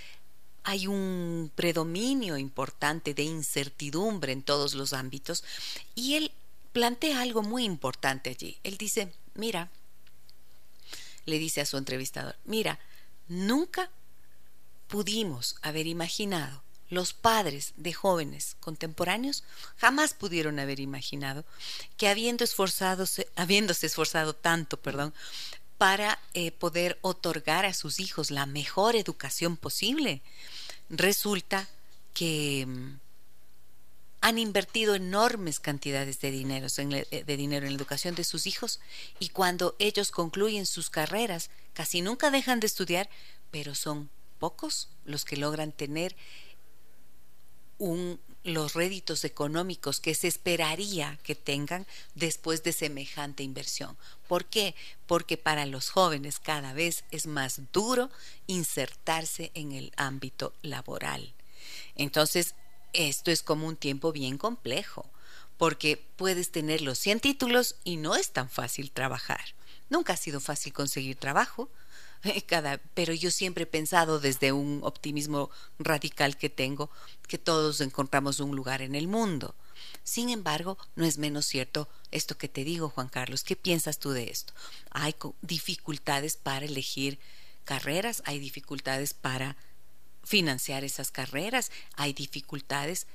hay un predominio importante de incertidumbre en todos los ámbitos y él plantea algo muy importante allí. Él dice, mira, le dice a su entrevistador, mira, nunca pudimos haber imaginado, los padres de jóvenes contemporáneos jamás pudieron haber imaginado que habiendo esforzado, habiéndose esforzado tanto, perdón, para eh, poder otorgar a sus hijos la mejor educación posible, resulta que mm, han invertido enormes cantidades de dinero, eh, de dinero en la educación de sus hijos y cuando ellos concluyen sus carreras, casi nunca dejan de estudiar, pero son pocos los que logran tener un, los réditos económicos que se esperaría que tengan después de semejante inversión. ¿Por qué? Porque para los jóvenes cada vez es más duro insertarse en el ámbito laboral. Entonces, esto es como un tiempo bien complejo, porque puedes tener los 100 títulos y no es tan fácil trabajar. Nunca ha sido fácil conseguir trabajo, cada, pero yo siempre he pensado desde un optimismo radical que tengo que todos encontramos un lugar en el mundo. Sin embargo, no es menos cierto esto que te digo, Juan Carlos. ¿Qué piensas tú de esto? Hay dificultades para elegir carreras, hay dificultades para financiar esas carreras, hay dificultades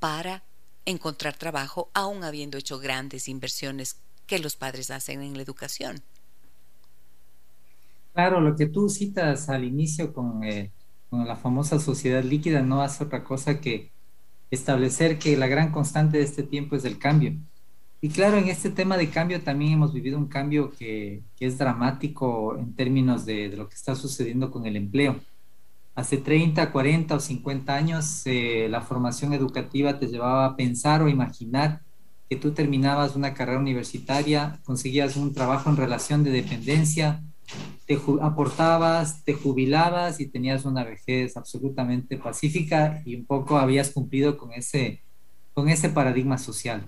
para encontrar trabajo, aun habiendo hecho grandes inversiones que los padres hacen en la educación. Claro, lo que tú citas al inicio con, eh, con, la famosa sociedad líquida no hace otra cosa que establecer que la gran constante de este tiempo es el cambio. Y claro, en este tema de cambio también hemos vivido un cambio que, es dramático en términos de, de, lo que está sucediendo con el empleo. Hace 30, 40 o 50 años eh, la formación educativa te llevaba a pensar o imaginar que tú terminabas una carrera universitaria, conseguías un trabajo en relación de dependencia, te aportabas, te jubilabas y tenías una vejez absolutamente pacífica y un poco habías cumplido con ese, con ese paradigma social.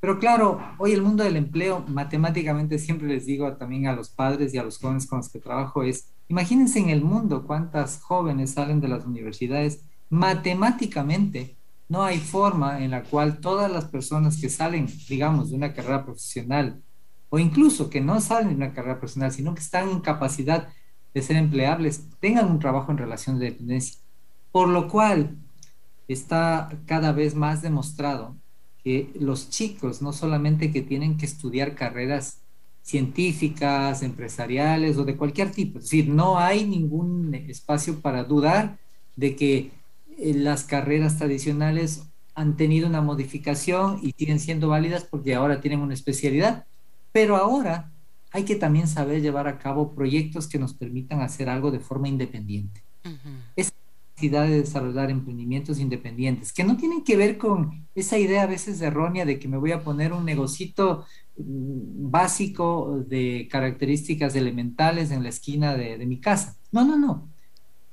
Pero claro, hoy el mundo del empleo, matemáticamente siempre les digo también a los padres y a los jóvenes con los que trabajo es, imagínense en el mundo cuántas jóvenes salen de las universidades, matemáticamente no hay forma en la cual todas las personas que salen, digamos, de una carrera profesional o incluso que no salen de una carrera profesional, sino que están en capacidad de ser empleables, tengan un trabajo en relación de dependencia. Por lo cual está cada vez más demostrado que los chicos no solamente que tienen que estudiar carreras científicas, empresariales o de cualquier tipo, es decir, no hay ningún espacio para dudar de que eh, las carreras tradicionales han tenido una modificación y siguen siendo válidas porque ahora tienen una especialidad, pero ahora hay que también saber llevar a cabo proyectos que nos permitan hacer algo de forma independiente. Esa necesidad de desarrollar emprendimientos independientes, que no tienen que ver con esa idea a veces errónea de que me voy a poner un negocito mm, básico de características elementales en la esquina de, de mi casa. No, no, no.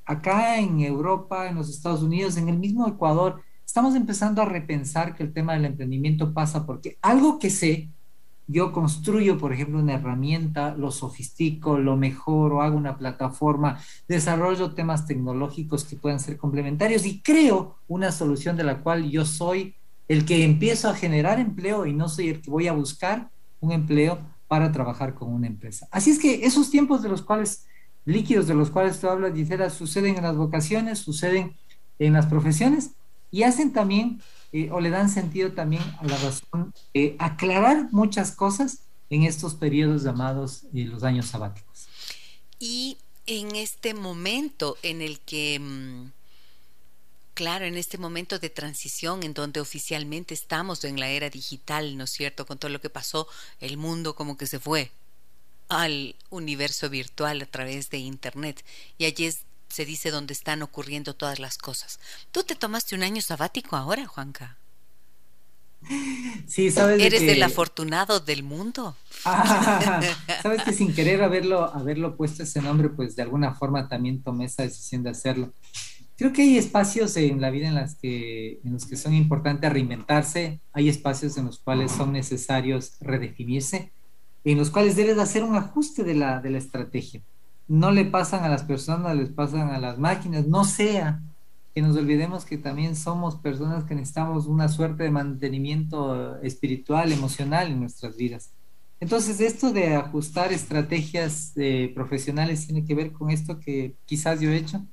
Acá en Europa, en los Estados Unidos, en el mismo Ecuador, estamos empezando a repensar que el tema del emprendimiento pasa porque algo que sé yo construyo, por ejemplo, una herramienta, lo sofistico, lo mejoro, hago una plataforma, desarrollo temas tecnológicos que puedan ser complementarios y creo una solución de la cual yo soy el que empiezo a generar empleo y no soy el que voy a buscar un empleo para trabajar con una empresa. Así es que esos tiempos de los cuales, líquidos de los cuales tú hablas, Gisela, suceden en las vocaciones, suceden en las profesiones y hacen también eh, o le dan sentido también a la razón de aclarar muchas cosas en estos periodos llamados eh, los años sabáticos. Y en este momento en el que, mm, claro, en este momento de transición en donde oficialmente estamos en la era digital, ¿no es cierto? Con todo lo que pasó, el mundo como que se fue al universo virtual a través de Internet. Y allí es se dice dónde están ocurriendo todas las cosas. ¿Tú te tomaste un año sabático ahora, Juanca? Sí, sabes. ¿Eres el afortunado del mundo? Ah, sabes que sin querer haberlo, haberlo puesto ese nombre, pues de alguna forma también tomé esa decisión de hacerlo. Creo que hay espacios en la vida en, las que, en los que son importantes reinventarse, hay espacios en los cuales son necesarios redefinirse, en los cuales debes hacer un ajuste de la, de la estrategia no le pasan a las personas, les pasan a las máquinas, no sea que nos olvidemos que también somos personas que necesitamos una suerte de mantenimiento espiritual, emocional en nuestras vidas. Entonces, esto de ajustar estrategias eh, profesionales tiene que ver con esto que quizás yo he hecho.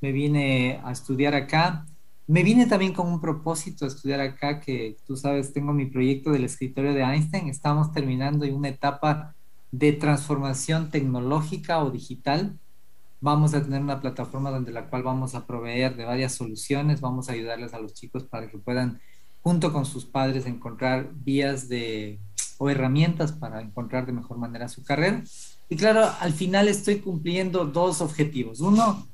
Me vine a estudiar acá. Me vine también con un propósito a estudiar acá, que tú sabes, tengo mi proyecto del escritorio de Einstein. Estamos terminando en una etapa de transformación tecnológica o digital. Vamos a tener una plataforma donde la cual vamos a proveer de varias soluciones, vamos a ayudarles a los chicos para que puedan junto con sus padres, encontrar vías de, o herramientas para encontrar de mejor manera su carrera. Y claro, al final estoy cumpliendo dos objetivos. Uno,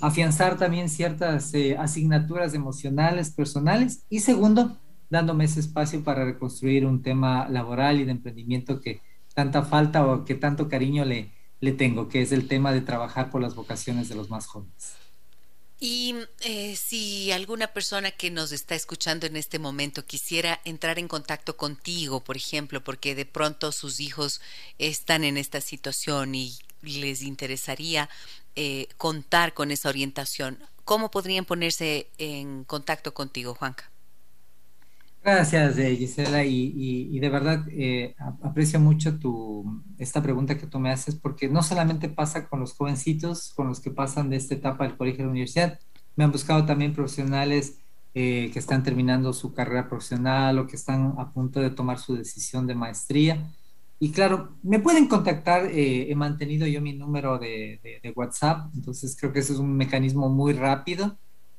afianzar también ciertas eh, asignaturas emocionales, personales. Y segundo, dándome ese espacio para reconstruir un tema laboral y de emprendimiento que tanta falta o que tanto cariño le, le tengo, que es el tema de trabajar por las vocaciones de los más jóvenes. Y eh, si alguna persona que nos está escuchando en este momento quisiera entrar en contacto contigo, por ejemplo, porque de pronto sus hijos están en esta situación y les interesaría eh, contar con esa orientación, ¿cómo podrían ponerse en contacto contigo, Juanca? Gracias, eh, Gisela, y, de verdad eh, aprecio mucho tu, esta pregunta que tú me haces, porque no solamente pasa con los jovencitos, con los que pasan de esta etapa del colegio de la universidad, me han buscado también profesionales que están terminando su carrera profesional o que están a punto de tomar su decisión de maestría. Y claro, me pueden contactar, eh, he mantenido yo mi número de, WhatsApp, entonces creo que ese es un mecanismo muy rápido.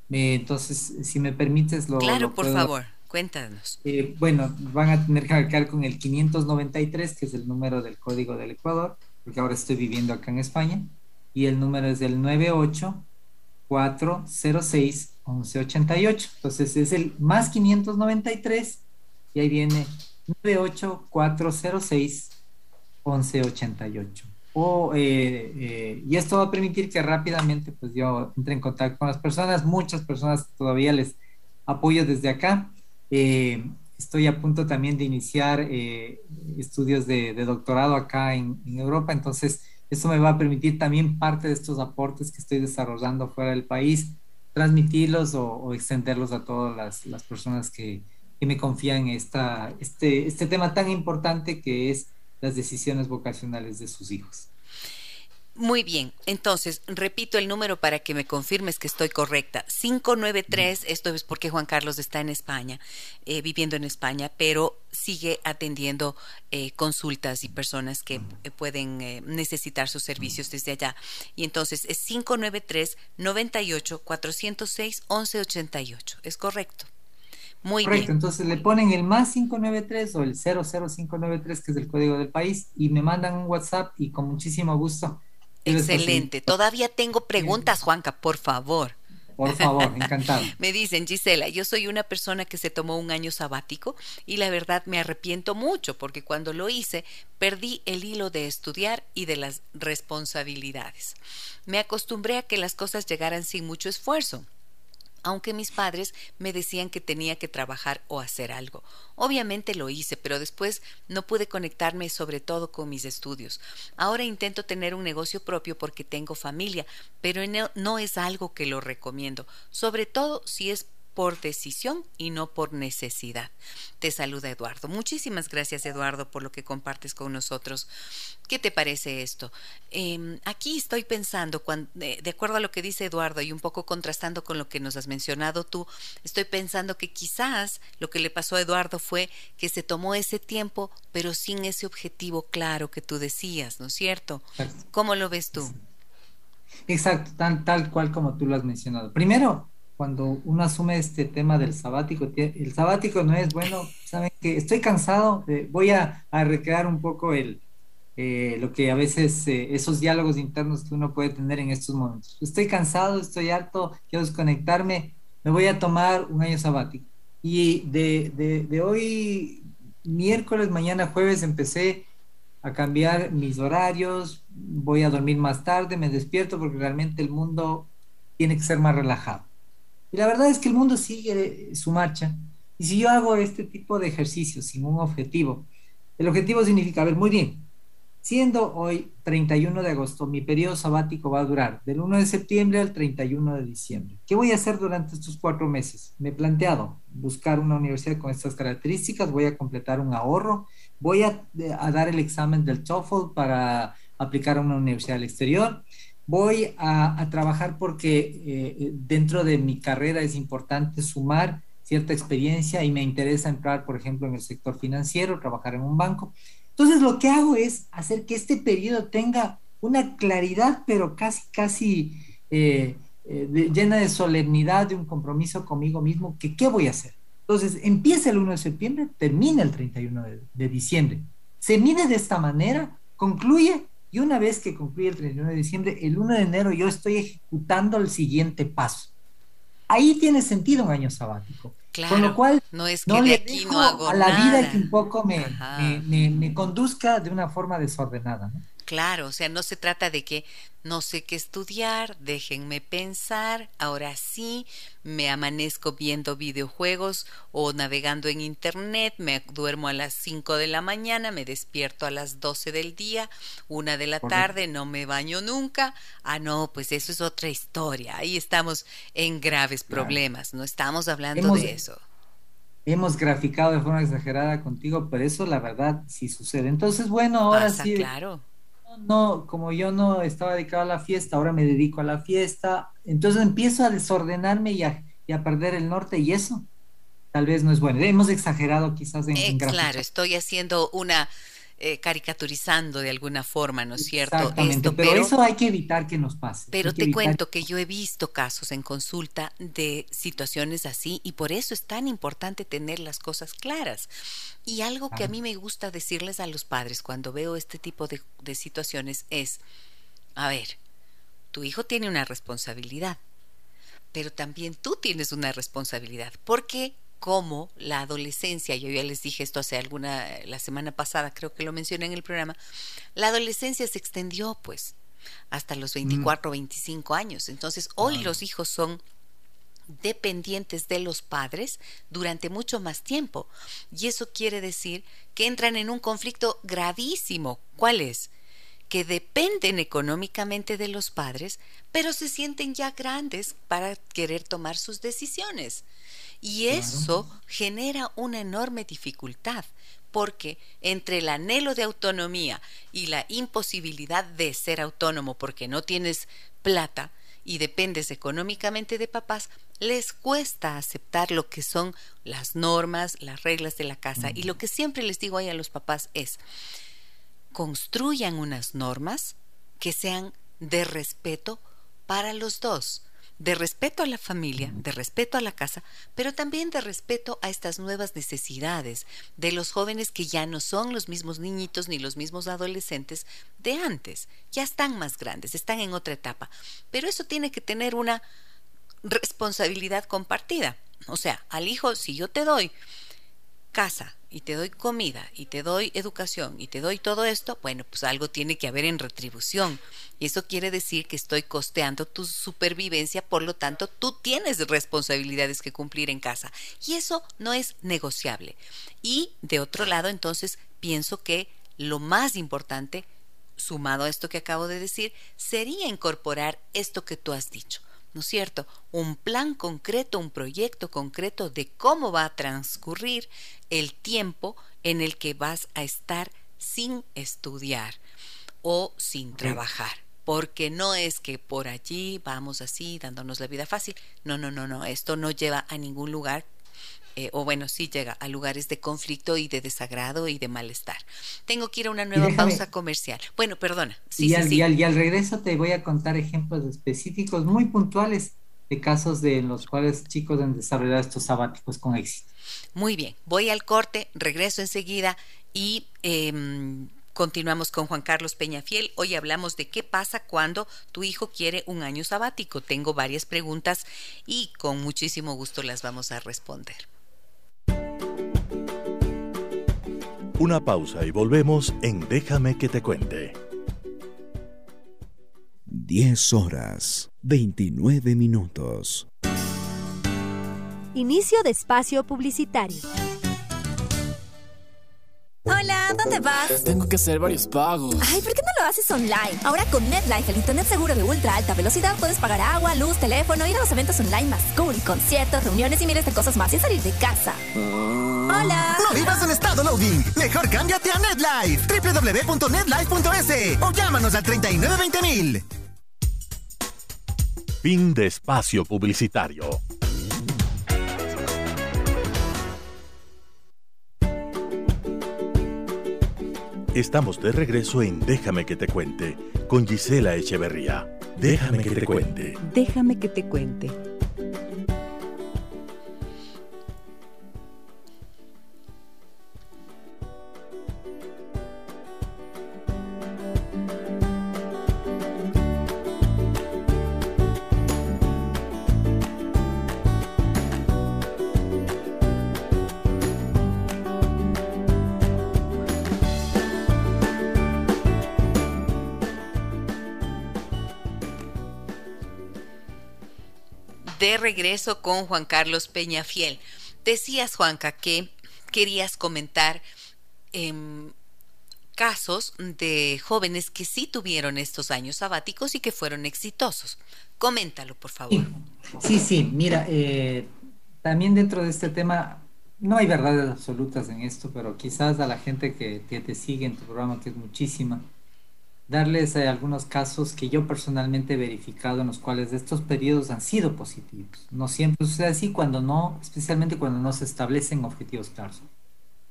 Eh, entonces, si me permites, lo... Claro, por favor, cuéntanos. Eh, bueno, van a tener que marcar con el 593, que es el número del código del Ecuador, porque ahora estoy viviendo acá en España, y el número es el 98406 1188. Entonces es el más 593 y ahí viene 98406-1188. O, eh, eh, y esto va a permitir que rápidamente pues yo entre en contacto con las personas. Muchas personas todavía les apoyo desde acá. Eh, estoy a punto también de iniciar estudios de, doctorado acá en, Europa, entonces eso me va a permitir también parte de estos aportes que estoy desarrollando fuera del país, transmitirlos o, extenderlos a todas las, personas que, me confían esta, este, este tema tan importante que es las decisiones vocacionales de sus hijos. Muy bien, entonces repito el número para que me confirmes que estoy correcta. 593, esto es porque Juan Carlos está en España, eh, viviendo en España, pero sigue atendiendo eh, consultas y personas que eh, pueden necesitar sus servicios desde allá. Y entonces es 593 98 406 1188, ¿es correcto? Muy Correcto, entonces le ponen el más 593 o el 00593, que es el código del país, y me mandan un WhatsApp y con muchísimo gusto. Excelente. Todavía tengo preguntas, Juanca, por favor. Por favor, encantado. <laughs> me dicen, Gisela, yo soy una persona que se tomó un año sabático y la verdad me arrepiento mucho porque cuando lo hice perdí el hilo de estudiar y de las responsabilidades. Me acostumbré a que las cosas llegaran sin mucho esfuerzo aunque mis padres me decían que tenía que trabajar o hacer algo. Obviamente lo hice, pero después no pude conectarme sobre todo con mis estudios. Ahora intento tener un negocio propio porque tengo familia, pero no, es algo que lo recomiendo, sobre todo si es por decisión y no por necesidad. Te saluda Eduardo. Muchísimas gracias Eduardo por lo que compartes con nosotros. ¿Qué te parece esto? Em, aquí estoy pensando, de acuerdo a lo que dice Eduardo y un poco contrastando con lo que nos has mencionado tú, estoy pensando que quizás lo que le pasó a Eduardo fue que se tomó ese tiempo, pero sin ese objetivo claro que tú decías, ¿no es cierto? ¿Cómo lo ves tú? Exacto, tan, tal cual como tú lo has mencionado. Primero, cuando uno asume este tema del sabático, el sabático no es bueno, saben que estoy cansado, voy a, recrear un poco el, eh, lo que a veces eh, esos diálogos internos que uno puede tener en estos momentos. Estoy cansado, estoy harto, quiero desconectarme, me voy a tomar un año sabático. Y de, de, de hoy, miércoles, mañana, jueves, empecé a cambiar mis horarios, voy a dormir más tarde, me despierto porque realmente el mundo tiene que ser más relajado. Y la verdad es que el mundo sigue su marcha. Y si yo hago este tipo de ejercicios sin un objetivo, el objetivo significa, a ver, muy bien, siendo hoy 31 de agosto, mi periodo sabático va a durar del 1 de septiembre al 31 de diciembre. ¿Qué voy a hacer durante estos cuatro meses? Me he planteado buscar una universidad con estas características, voy a completar un ahorro, voy a, a dar el examen del TOEFL para aplicar a una universidad al exterior, voy a, trabajar porque eh, dentro de mi carrera es importante sumar cierta experiencia y me interesa entrar, por ejemplo, en el sector financiero, trabajar en un banco. Entonces, lo que hago es hacer que este periodo tenga una claridad, pero casi, casi eh, eh, llena de solemnidad, de un compromiso conmigo mismo, que qué voy a hacer. Entonces, empieza el 1 de septiembre, termina el 31 de, diciembre. Se mide de esta manera, concluye, y una vez que concluye el 31 de diciembre, el 1 de enero yo estoy ejecutando el siguiente paso. Ahí tiene sentido un año sabático. Con lo cual, no es que de aquí no hago a la vida que un poco me, me, me, conduzca de una forma desordenada. ¿no? Claro, o sea, no se trata de que no sé qué estudiar, déjenme pensar, ahora sí, me amanezco viendo videojuegos o navegando en internet, me duermo a las 5 de la mañana, me despierto a las 12 del día, una de la tarde, no me baño nunca. Ah, no, pues eso es otra historia. Ahí estamos en graves problemas, no estamos hablando de eso. Hemos graficado de forma exagerada contigo, pero eso la verdad sí sucede. Entonces, bueno, ahora sí. Claro no, como yo no estaba dedicado a la fiesta, ahora me dedico a la fiesta, entonces empiezo a desordenarme y a, perder el norte y eso. Tal vez no es bueno. Hemos exagerado quizás en, eh, Claro, estoy haciendo una eh, caricaturizando de alguna forma, ¿no es cierto? Exactamente, pero, eso hay que evitar que nos pase. Pero te cuento que yo he visto casos en consulta de situaciones así y por eso es tan importante tener las cosas claras. Y algo que a mí me gusta decirles a los padres cuando veo este tipo de, de situaciones es, a ver, tu hijo tiene una responsabilidad, pero también tú tienes una responsabilidad, porque como la adolescencia, yo ya les dije esto hace alguna, la semana pasada, creo que lo mencioné en el programa, la adolescencia se extendió pues hasta los 24 o 25 años. Entonces, hoy los hijos son dependientes de los padres durante mucho más tiempo. Y eso quiere decir que entran en un conflicto gravísimo. ¿Cuál es? Que dependen económicamente de los padres, pero se sienten ya grandes para querer tomar sus decisiones. Y eso genera una enorme dificultad, porque entre el anhelo de autonomía y la imposibilidad de ser autónomo porque no tienes plata y dependes económicamente de papás, les cuesta aceptar lo que son las normas, las reglas de la casa. Y lo que siempre les digo ahí a los papás es, construyan unas normas que sean de respeto para los dos de respeto a la familia, de respeto a la casa, pero también de respeto a estas nuevas necesidades de los jóvenes que ya no son los mismos niñitos ni los mismos adolescentes de antes, ya están más grandes, están en otra etapa, pero eso tiene que tener una responsabilidad compartida. O sea, al hijo, si yo te doy casa y te doy comida y te doy educación y te doy todo esto, bueno, pues algo tiene que haber en retribución. Y eso quiere decir que estoy costeando tu supervivencia, por lo tanto, tú tienes responsabilidades que cumplir en casa. Y eso no es negociable. Y de otro lado, entonces, pienso que lo más importante, sumado a esto que acabo de decir, sería incorporar esto que tú has dicho ¿no es cierto? Un plan concreto, un proyecto concreto de cómo va a transcurrir el tiempo en el que vas a estar sin estudiar o sin trabajar. Porque no es que por allí vamos así dándonos la vida fácil. No, no, no, no. Esto no lleva a ningún lugar eh, o bueno, sí llega a lugares de conflicto y de desagrado y de malestar. Tengo que ir a una nueva pausa comercial. Bueno, perdona. Sí, y, al, Y, al, regreso te voy a contar ejemplos específicos muy puntuales de casos de los cuales chicos han desarrollado estos sabáticos con éxito. Muy bien, voy al corte, regreso enseguida y em, continuamos con Juan Carlos Peñafiel. Hoy hablamos de qué pasa cuando tu hijo quiere un año sabático. Tengo varias preguntas y con muchísimo gusto las vamos a responder. Una pausa y volvemos en Déjame que te cuente. 10 horas, 29 minutos. Inicio de espacio publicitario. Hola, ¿dónde vas? Tengo que hacer varios pagos. Ay, ¿por qué no lo haces online? Ahora con NetLife, el internet seguro de ultra alta velocidad, puedes pagar agua, luz, teléfono, ir a los eventos online más cool, conciertos, reuniones y miles de cosas más sin salir de casa. Ah. Hola. No vivas en estado loading. Mejor cámbiate a NetLife. www.netlife.es o llámanos al 3920.000. Fin de espacio publicitario. Estamos de regreso en Déjame que te cuente con Gisela Echeverría. Déjame, que, te cuente. Déjame que te cuente. De regreso con Juan Carlos Peñafiel. Decías, Juanca, que querías comentar em, casos de jóvenes que sí tuvieron estos años sabáticos y que fueron exitosos. Coméntalo, por favor. Sí, sí, mira, eh, también dentro de este tema no hay verdades absolutas en esto, pero quizás a la gente que, te sigue en tu programa, que es muchísima, darles eh, algunos casos que yo personalmente he verificado en los cuales estos periodos han sido positivos. No siempre sucede así cuando no, especialmente cuando no se establecen objetivos claros.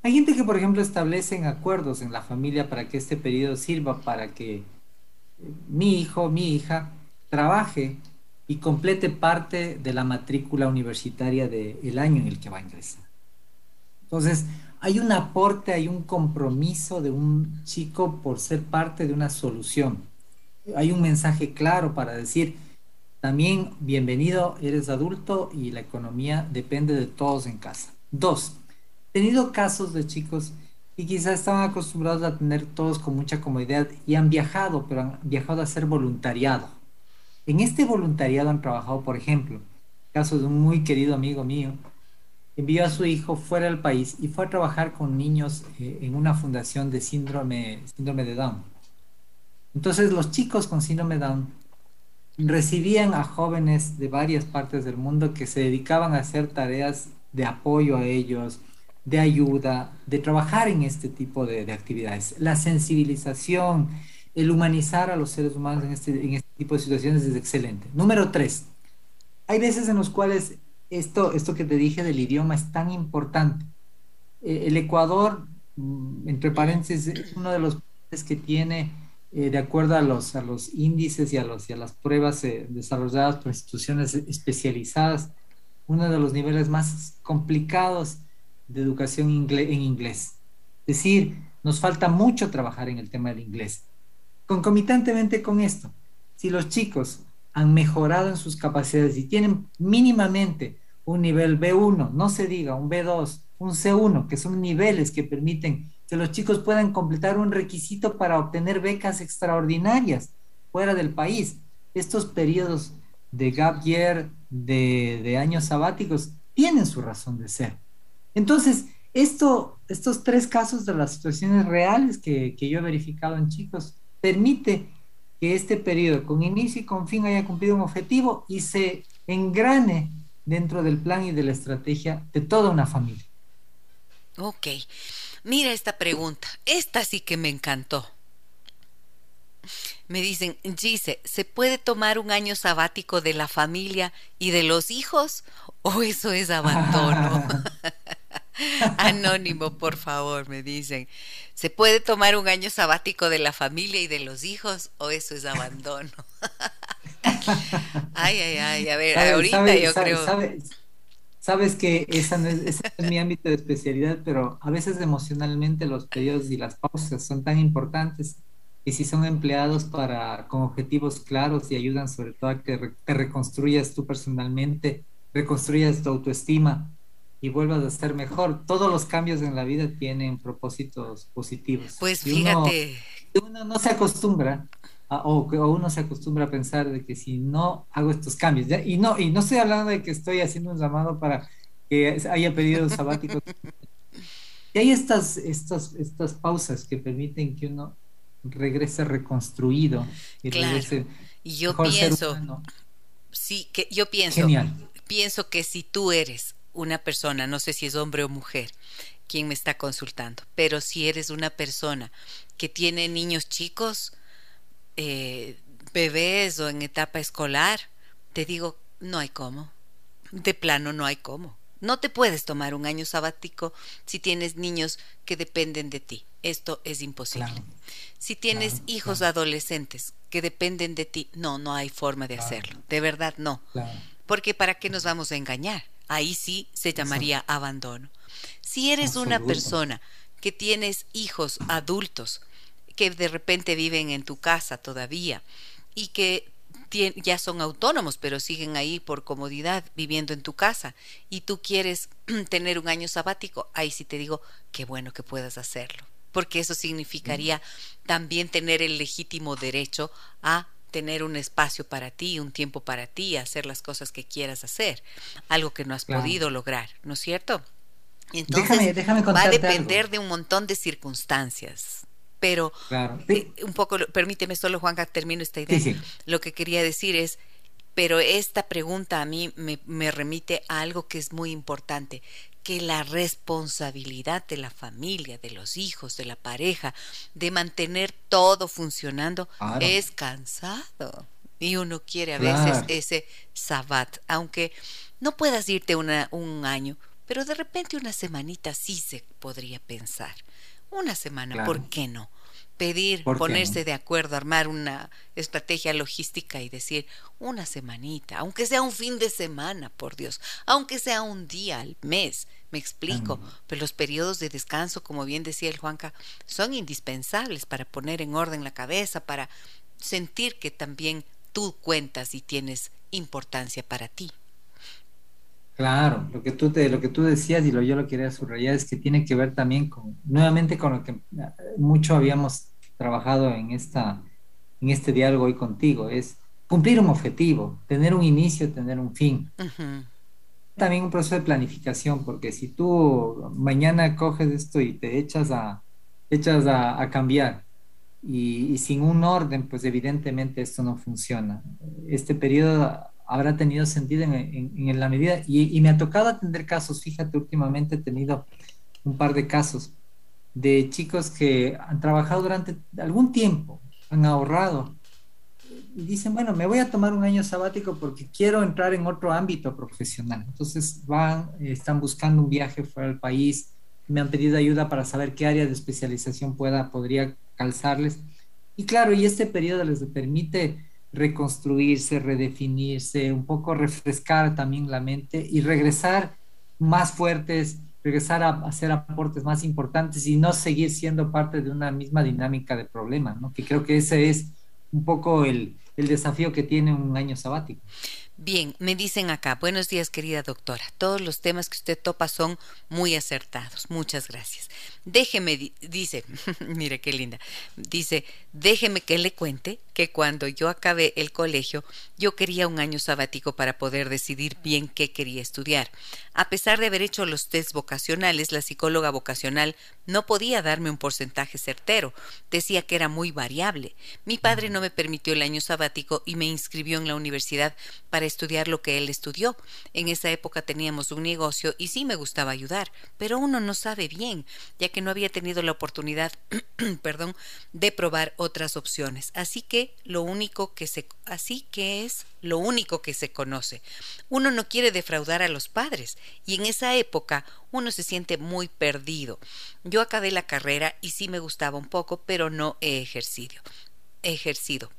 Hay gente que, por ejemplo, establecen acuerdos en la familia para que este periodo sirva para que eh, mi hijo, mi hija, trabaje y complete parte de la matrícula universitaria del año en el que va a ingresar. Entonces, hay un aporte, hay un compromiso de un chico por ser parte de una solución. Hay un mensaje claro para decir, también bienvenido, eres adulto y la economía depende de todos en casa. Dos, he tenido casos de chicos que quizás estaban acostumbrados a tener todos con mucha comodidad y han viajado, pero han viajado a hacer voluntariado. En este voluntariado han trabajado, por ejemplo, caso de un muy querido amigo mío, envió a su hijo fuera del país y fue a trabajar con niños eh, en una fundación de síndrome, síndrome de Down. Entonces los chicos con síndrome de Down recibían a jóvenes de varias partes del mundo que se dedicaban a hacer tareas de apoyo a ellos, de ayuda, de trabajar en este tipo de, actividades. La sensibilización, el humanizar a los seres humanos en este, en este tipo de situaciones es excelente. Número tres, hay veces en los cuales esto, esto que te dije del idioma es tan importante. Eh, el Ecuador, mm, entre paréntesis, es uno de los países que tiene, eh, de acuerdo a los, a los índices y a, los, y a las pruebas eh, desarrolladas por instituciones especializadas, uno de los niveles más complicados de educación en inglés. Es decir, nos falta mucho trabajar en el tema del inglés. Concomitantemente con esto, si los chicos han mejorado en sus capacidades y tienen mínimamente un nivel B1, no se diga un B2, un C1, que son niveles que permiten que los chicos puedan completar un requisito para obtener becas extraordinarias fuera del país. Estos periodos de gap year, de, años sabáticos, tienen su razón de ser. Entonces, esto, estos tres casos de las situaciones reales que, que yo he verificado en chicos, permite que este periodo con inicio y con fin haya cumplido un objetivo y se engrane dentro del plan y de la estrategia de toda una familia. Ok, mira esta pregunta, esta sí que me encantó. Me dicen, Gise, ¿se puede tomar un año sabático de la familia y de los hijos o eso es abandono? <laughs> <laughs> Anónimo, por favor, me dicen. ¿Se puede tomar un año sabático de la familia y de los hijos o eso es abandono? <laughs> ay, ay, ay, a ver, ahorita yo creo... Sabes, que esa no es, es mi ámbito de especialidad, pero a veces emocionalmente los periodos y las pausas son tan importantes y si son empleados para con objetivos claros y ayudan sobre todo a que te reconstruyas tú personalmente, reconstruyas tu autoestima, y vuelvas a ser mejor. Todos los cambios en la vida tienen propósitos positivos. Pues fíjate. Uno, no se acostumbra o, uno se acostumbra a pensar de que si no hago estos cambios, y no y no estoy hablando de que estoy haciendo un llamado para que haya periodos <laughs> sabáticos. y hay estas, estas, estas pausas que permiten que uno regrese reconstruido y regrese y yo pienso sí que yo pienso pienso que si tú eres una persona, no sé si es hombre o mujer, quien me está consultando, pero si eres una persona que tiene niños chicos, eh, bebés o en etapa escolar, te digo, no hay cómo. De plano no hay cómo. No te puedes tomar un año sabático si tienes niños que dependen de ti. Esto es imposible. si tienes hijos adolescentes que dependen de ti, no, no hay forma de hacerlo. De verdad, no. Porque ¿para qué nos vamos a engañar? Ahí sí se llamaría abandono. Si eres una persona que tienes hijos adultos que de repente viven en tu casa todavía y que ya son autónomos, pero siguen ahí por comodidad viviendo en tu casa y tú quieres <clears throat> tener un año sabático, ahí sí te digo, qué bueno que puedas hacerlo, porque eso significaría también tener el legítimo derecho a tener un espacio para ti, un tiempo para ti, hacer las cosas que quieras hacer, algo que no has podido lograr, ¿no es cierto? Entonces, va a depender de un montón de circunstancias. Pero eh, un poco, permíteme solo, Juanca, termino esta idea. Lo que quería decir es, pero esta pregunta a mí me, me, remite a algo que es muy importante, que la responsabilidad de la familia, de los hijos, de la pareja, de mantener todo funcionando, es cansado. Y uno quiere a veces ese sabat, aunque no puedas irte una, un año, pero de repente una semanita sí se podría pensar. Una semana, ¿por qué no? Pedir, ponerse de acuerdo, armar una estrategia logística y decir una semanita, aunque sea un fin de semana, por Dios, aunque sea un día al mes, me explico, pero los periodos de descanso, como bien decía el Juanca, son indispensables para poner en orden la cabeza, para sentir que también tú cuentas y tienes importancia para ti. Claro, lo que tú te, lo que tú decías y lo yo lo quería subrayar es que tiene que ver también con, nuevamente con lo que eh, mucho habíamos trabajado en esta, en este diálogo hoy contigo, es cumplir un objetivo, tener un inicio, tener un fin. También un proceso de planificación, porque si tú mañana coges esto y te echas a, echas a, cambiar y, y, sin un orden, pues evidentemente esto no funciona. Este periodo habrá tenido sentido en, la medida, y, me ha tocado atender casos, fíjate, últimamente he tenido un par de casos de chicos que han trabajado durante algún tiempo, han ahorrado, y dicen, bueno, me voy a tomar un año sabático porque quiero entrar en otro ámbito profesional. Entonces van, están buscando un viaje fuera del país, me han pedido ayuda para saber qué área de especialización pueda, podría calzarles. Y claro, y este periodo les permite reconstruirse, redefinirse, un poco refrescar también la mente y regresar más fuertes, regresar a hacer aportes más importantes y no seguir siendo parte de una misma dinámica de problemas, ¿no? Que creo que ese es un poco el, el desafío que tiene un año sabático. Bien, me dicen acá, buenos días querida doctora, todos los temas que usted topa son muy acertados, muchas gracias. Déjeme, dice, <laughs> mire qué linda, dice, déjeme que le cuente que cuando yo acabé el colegio, yo quería un año sabático para poder decidir bien qué quería estudiar. A pesar de haber hecho los test vocacionales, la psicóloga vocacional no podía darme un porcentaje certero, decía que era muy variable. Mi padre no me permitió el año sabático y me inscribió en la universidad para estudiar lo que él estudió. En esa época teníamos un negocio y sí me gustaba ayudar, pero uno no sabe bien, ya que no había tenido la oportunidad, <clears throat> perdón, de probar otras opciones. Así que lo único que se así que es lo único que se conoce. Uno no quiere defraudar a los padres y en esa época uno se siente muy perdido. Yo acabé la carrera y sí me gustaba un poco, pero no he ejercido. He ejercido.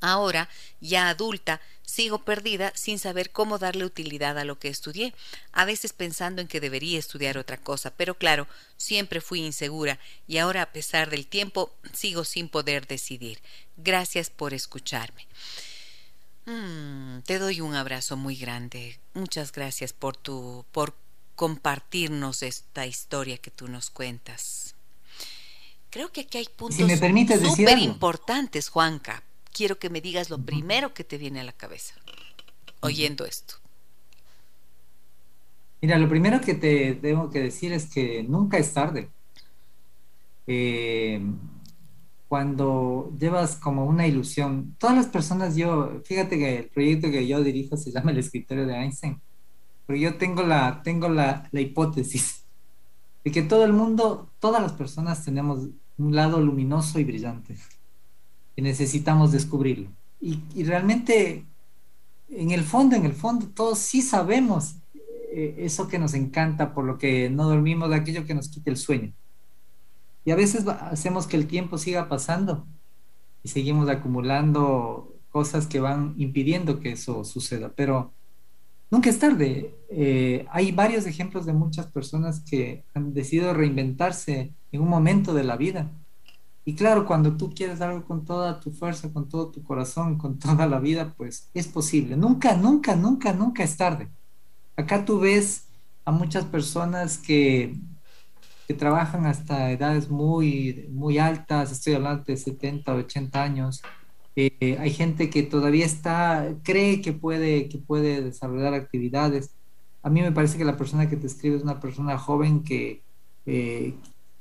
Ahora, ya adulta, sigo perdida sin saber cómo darle utilidad a lo que estudié, a veces pensando en que debería estudiar otra cosa, pero claro, siempre fui insegura y ahora a pesar del tiempo sigo sin poder decidir. Gracias por escucharme. Mm, te doy un abrazo muy grande. Muchas gracias por tu por compartirnos esta historia que tú nos cuentas. Creo que aquí hay puntos súper importantes, Juanca, quiero que me digas lo primero que te viene a la cabeza oyendo esto. Mira, lo primero que te tengo que decir es que nunca es tarde. Eh, cuando llevas como una ilusión, todas las personas, yo, fíjate que el proyecto que yo dirijo se llama el escritorio de Einstein, pero yo tengo la, tengo la, la hipótesis de que todo el mundo, todas las personas tenemos un lado luminoso y brillante necesitamos descubrirlo. Y, realmente, en el fondo, en el fondo, todos sí sabemos eh, eso que nos encanta, por lo que no dormimos, aquello que nos quita el sueño. Y a veces hacemos que el tiempo siga pasando y seguimos acumulando cosas que van impidiendo que eso suceda. Pero nunca es tarde. Eh, hay varios ejemplos de muchas personas que han decidido reinventarse en un momento de la vida y claro, cuando tú quieres algo con toda tu fuerza, con todo tu corazón, con <laughs> toda la vida, pues es posible. Nunca, nunca, nunca, nunca es tarde. Acá tú ves a muchas personas que, que trabajan hasta edades muy, muy altas, estoy hablando de 70, 80 años, Eh, hay gente que todavía está, cree que puede, que puede desarrollar actividades. A mí me parece que la persona que te escribe es una persona joven que, eh,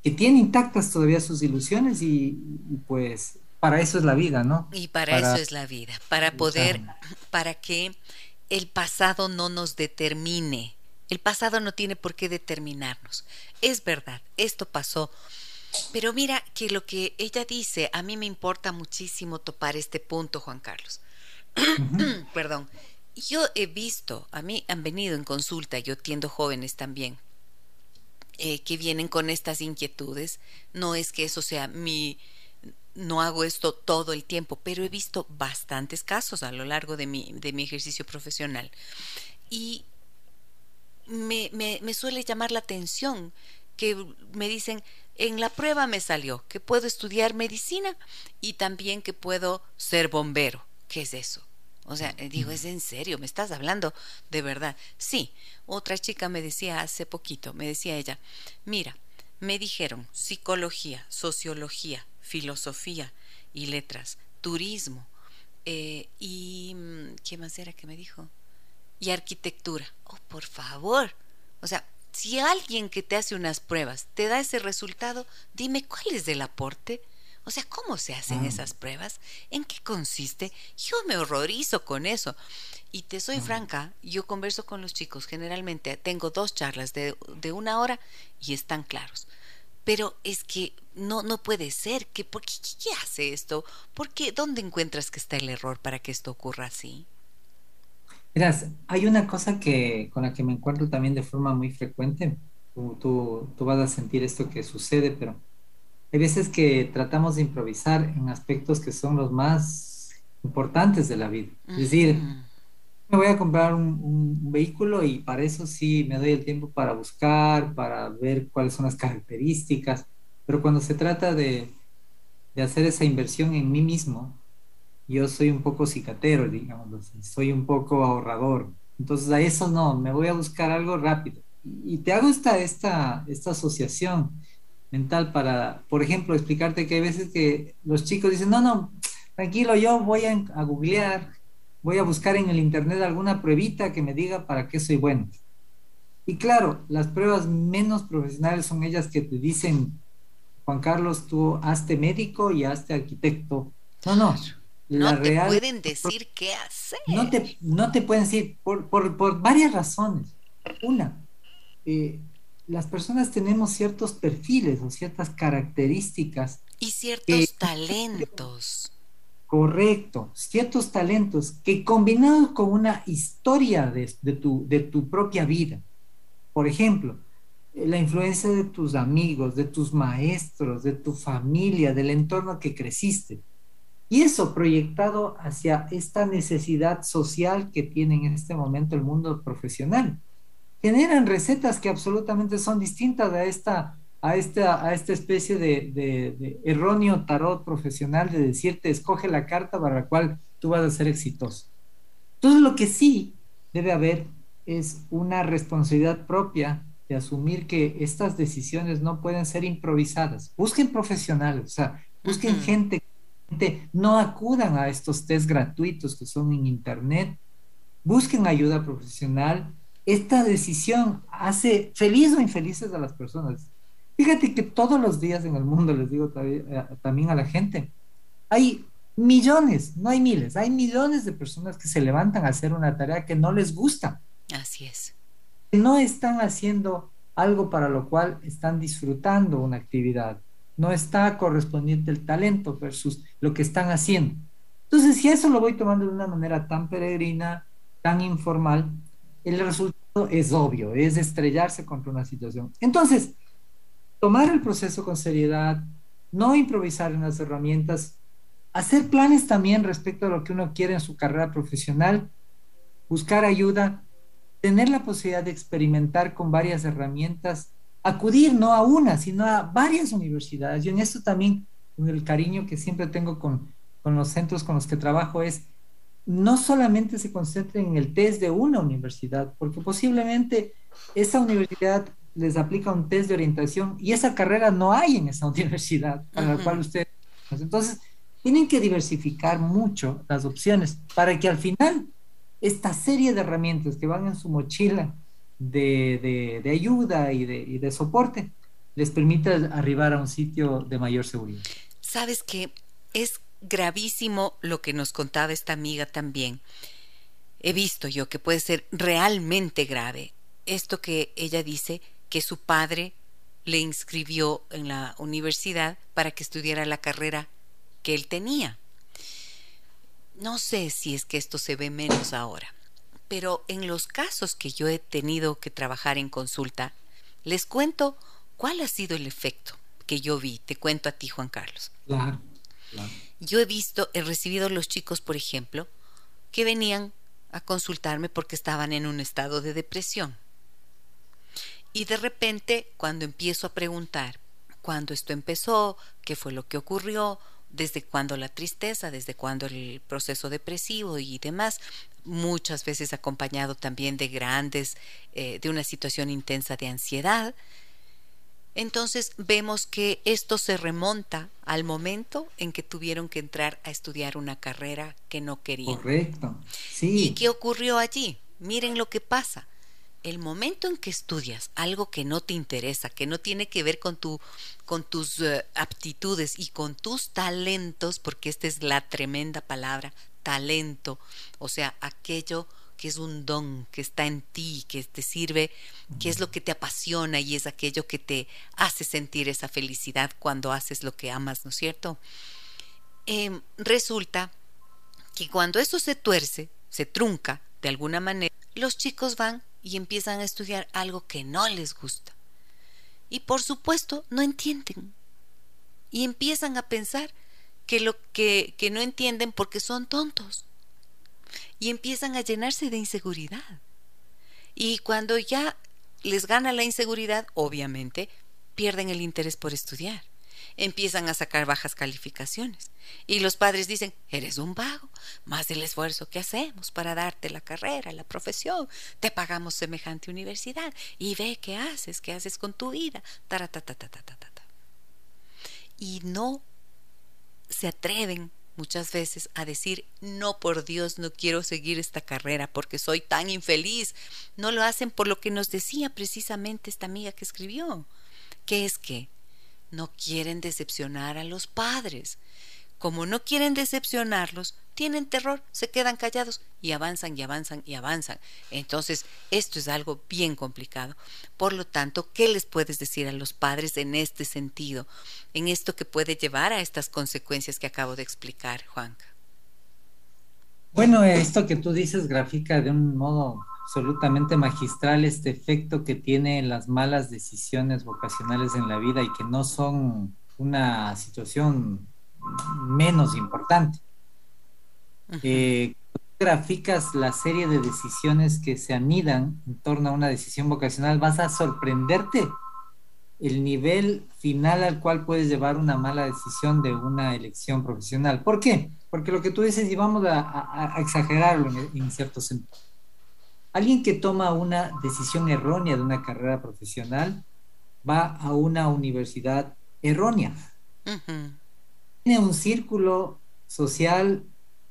que tiene intactas todavía sus ilusiones y, pues para eso es la vida, ¿no? Y para, eso es la vida, para poder, para que el pasado no nos determine. El pasado no tiene por qué determinarnos. Es verdad, esto pasó. Pero mira que lo que ella dice, a mí me importa muchísimo topar este punto, Juan Carlos. <clears throat> Perdón. Yo he visto, a mí han venido en consulta, yo atiendo jóvenes también, eh, que vienen con estas inquietudes. No es que eso sea mi, no hago esto todo el tiempo, pero he visto bastantes casos a lo largo de mi, de mi ejercicio profesional. Y me, me, me suele llamar la atención que me dicen, en la prueba me salió que puedo estudiar medicina y también que puedo ser bombero. ¿Qué es eso? O sea, eh, digo, ¿es en serio? ¿Me estás hablando de verdad? Sí, otra chica me decía hace poquito, me decía ella, mira, me dijeron psicología, sociología, filosofía y letras, turismo eh, y... Mm, ¿Qué más era que me dijo? Y arquitectura. Oh, por favor. O sea, si alguien que te hace unas pruebas te da ese resultado, dime cuál es el aporte. O sea, ¿cómo se hacen ah. esas pruebas? ¿En qué consiste? Yo me horrorizo con eso. Y te soy franca, yo converso con los chicos, generalmente tengo dos charlas de, una hora y están claros. Pero es que no, no puede ser. Que, ¿por qué, qué, hace esto? ¿Por qué? ¿Dónde encuentras que está el error para que esto ocurra así? Verás, hay una cosa que, con la que me encuentro también de forma muy frecuente. Tú, tú, tú vas a sentir esto que sucede, pero hay veces que tratamos de improvisar en aspectos que son los más importantes de la vida. Es decir, me voy a comprar un, vehículo y para eso sí me doy el tiempo para buscar, para ver cuáles son las características, pero cuando se trata de, de hacer esa inversión en mí mismo, yo soy un poco cicatero, digamos, soy un poco ahorrador. Entonces a eso no, me voy a buscar algo rápido. Y te hago esta, esta, esta asociación mental para, por ejemplo, explicarte que hay veces que los chicos dicen, no, no, tranquilo, yo voy a, googlear, voy a buscar en el internet alguna pruebita que me diga para qué soy bueno. Y claro, las pruebas menos profesionales son ellas que te dicen, Juan Carlos, tú hazte médico y hazte arquitecto. No, no. No te pueden decir qué hacer. No te, no te pueden decir por, por, por varias razones. Una, eh, las personas tenemos ciertos perfiles o ciertas características. Y ciertos talentos. Correcto, ciertos talentos que combinados con una historia de, tu, de tu propia vida, por ejemplo, la influencia de tus amigos, de tus maestros, de tu familia, del entorno que creciste. Y eso proyectado hacia esta necesidad social que tiene en este momento el mundo profesional generan recetas que absolutamente son distintas a esta, a esta, a esta especie de, erróneo tarot profesional de decirte, escoge la carta para la cual tú vas a ser exitoso. Entonces lo que sí debe haber es una responsabilidad propia de asumir que estas decisiones no pueden ser improvisadas. Busquen profesionales, o sea, busquen gente, no acudan a estos test gratuitos que son en internet, busquen ayuda profesional, esta decisión hace feliz o infelices a las personas. Fíjate que todos los días en el mundo, les digo eh, también a la gente, hay millones, no hay miles, hay millones de personas que se levantan a hacer una tarea que no les gusta. Así es. No están haciendo algo para lo cual están disfrutando una actividad. No está correspondiente el talento versus lo que están haciendo. Entonces, si eso lo voy tomando de una manera tan peregrina, tan informal, el resultado es obvio, es estrellarse contra una situación. Entonces, tomar el proceso con seriedad, no improvisar en las herramientas, hacer planes también respecto a lo que uno quiere en su carrera profesional, buscar ayuda, tener la posibilidad de experimentar con varias herramientas, acudir no a una, sino a varias universidades. Y en esto también, con el cariño que siempre tengo con, con los centros con los que trabajo, es no solamente se concentren en el test de una universidad, porque posiblemente esa universidad les aplica un test de orientación y esa carrera no hay en esa <laughs> universidad para la cual ustedes... Entonces, tienen que diversificar mucho las opciones para que al final esta serie de herramientas que van en su mochila de, ayuda y de, y de soporte les permita arribar a un sitio de mayor seguridad. Sabes que es gravísimo lo que nos contaba esta amiga también. He visto yo que puede ser realmente grave. Esto que ella dice que su padre le inscribió en la universidad para que estudiara la carrera que él tenía. No sé si es que esto se ve menos ahora, pero en los casos que yo he tenido que trabajar en consulta, les cuento cuál ha sido el efecto que yo vi. Te cuento a ti, Juan Carlos. Claro, Yo he visto, he recibido los chicos, por ejemplo, que venían a consultarme porque estaban en un estado de depresión. Y de repente, cuando empiezo a preguntar cuándo esto empezó, qué fue lo que ocurrió, desde cuándo la tristeza, desde cuándo el proceso depresivo y demás, muchas veces acompañado también de grandes, eh, de una situación intensa de ansiedad. Entonces vemos que esto se remonta al momento en que tuvieron que entrar a estudiar una carrera que no querían. Correcto. Sí. ¿Y qué ocurrió allí? Miren lo que pasa el momento en que estudias algo que no te interesa, que no tiene que ver con, tu, con tus eh, aptitudes y con tus talentos, porque esta es la tremenda palabra, talento, o sea, aquello que es un don que está en ti, que te sirve, que es lo que te apasiona y es aquello que te hace sentir esa felicidad cuando haces lo que amas, ¿no es cierto? Em, resulta que cuando eso se tuerce, se trunca de alguna manera, los chicos van y empiezan a estudiar algo que no les gusta. Y por supuesto no entienden. Y empiezan a pensar que lo que, que no entienden porque son tontos. Y empiezan a llenarse de inseguridad. Y cuando ya les gana la inseguridad, obviamente, pierden el interés por estudiar empiezan a sacar bajas calificaciones. Y los padres dicen, eres un vago, más del esfuerzo que hacemos para darte la carrera, la profesión, te pagamos semejante universidad y ve qué haces, qué haces con tu vida. Y no se atreven muchas veces a decir, no, por Dios, no quiero seguir esta carrera porque soy tan infeliz. No lo hacen por lo que nos decía precisamente esta amiga que escribió, que es que no quieren decepcionar a los padres. Como no quieren decepcionarlos, tienen terror, se quedan callados y avanzan y avanzan y avanzan. Entonces, esto es algo bien complicado. Por lo tanto, ¿qué les puedes decir a los padres en este sentido? En esto que puede llevar a estas consecuencias que acabo de explicar, Juanca. Bueno, esto que tú dices grafica de un modo absolutamente magistral este efecto que tienen las malas decisiones vocacionales en la vida y que no son una situación menos importante. Eh, graficas la serie de decisiones que se anidan en torno a una decisión vocacional, vas a sorprenderte el nivel final al cual puedes llevar una mala decisión de una elección profesional. ¿Por qué? Porque lo que tú dices, y vamos a, exagerarlo en cierto sentido Alguien que toma una decisión errónea de una carrera profesional va a una universidad errónea. Tiene un círculo social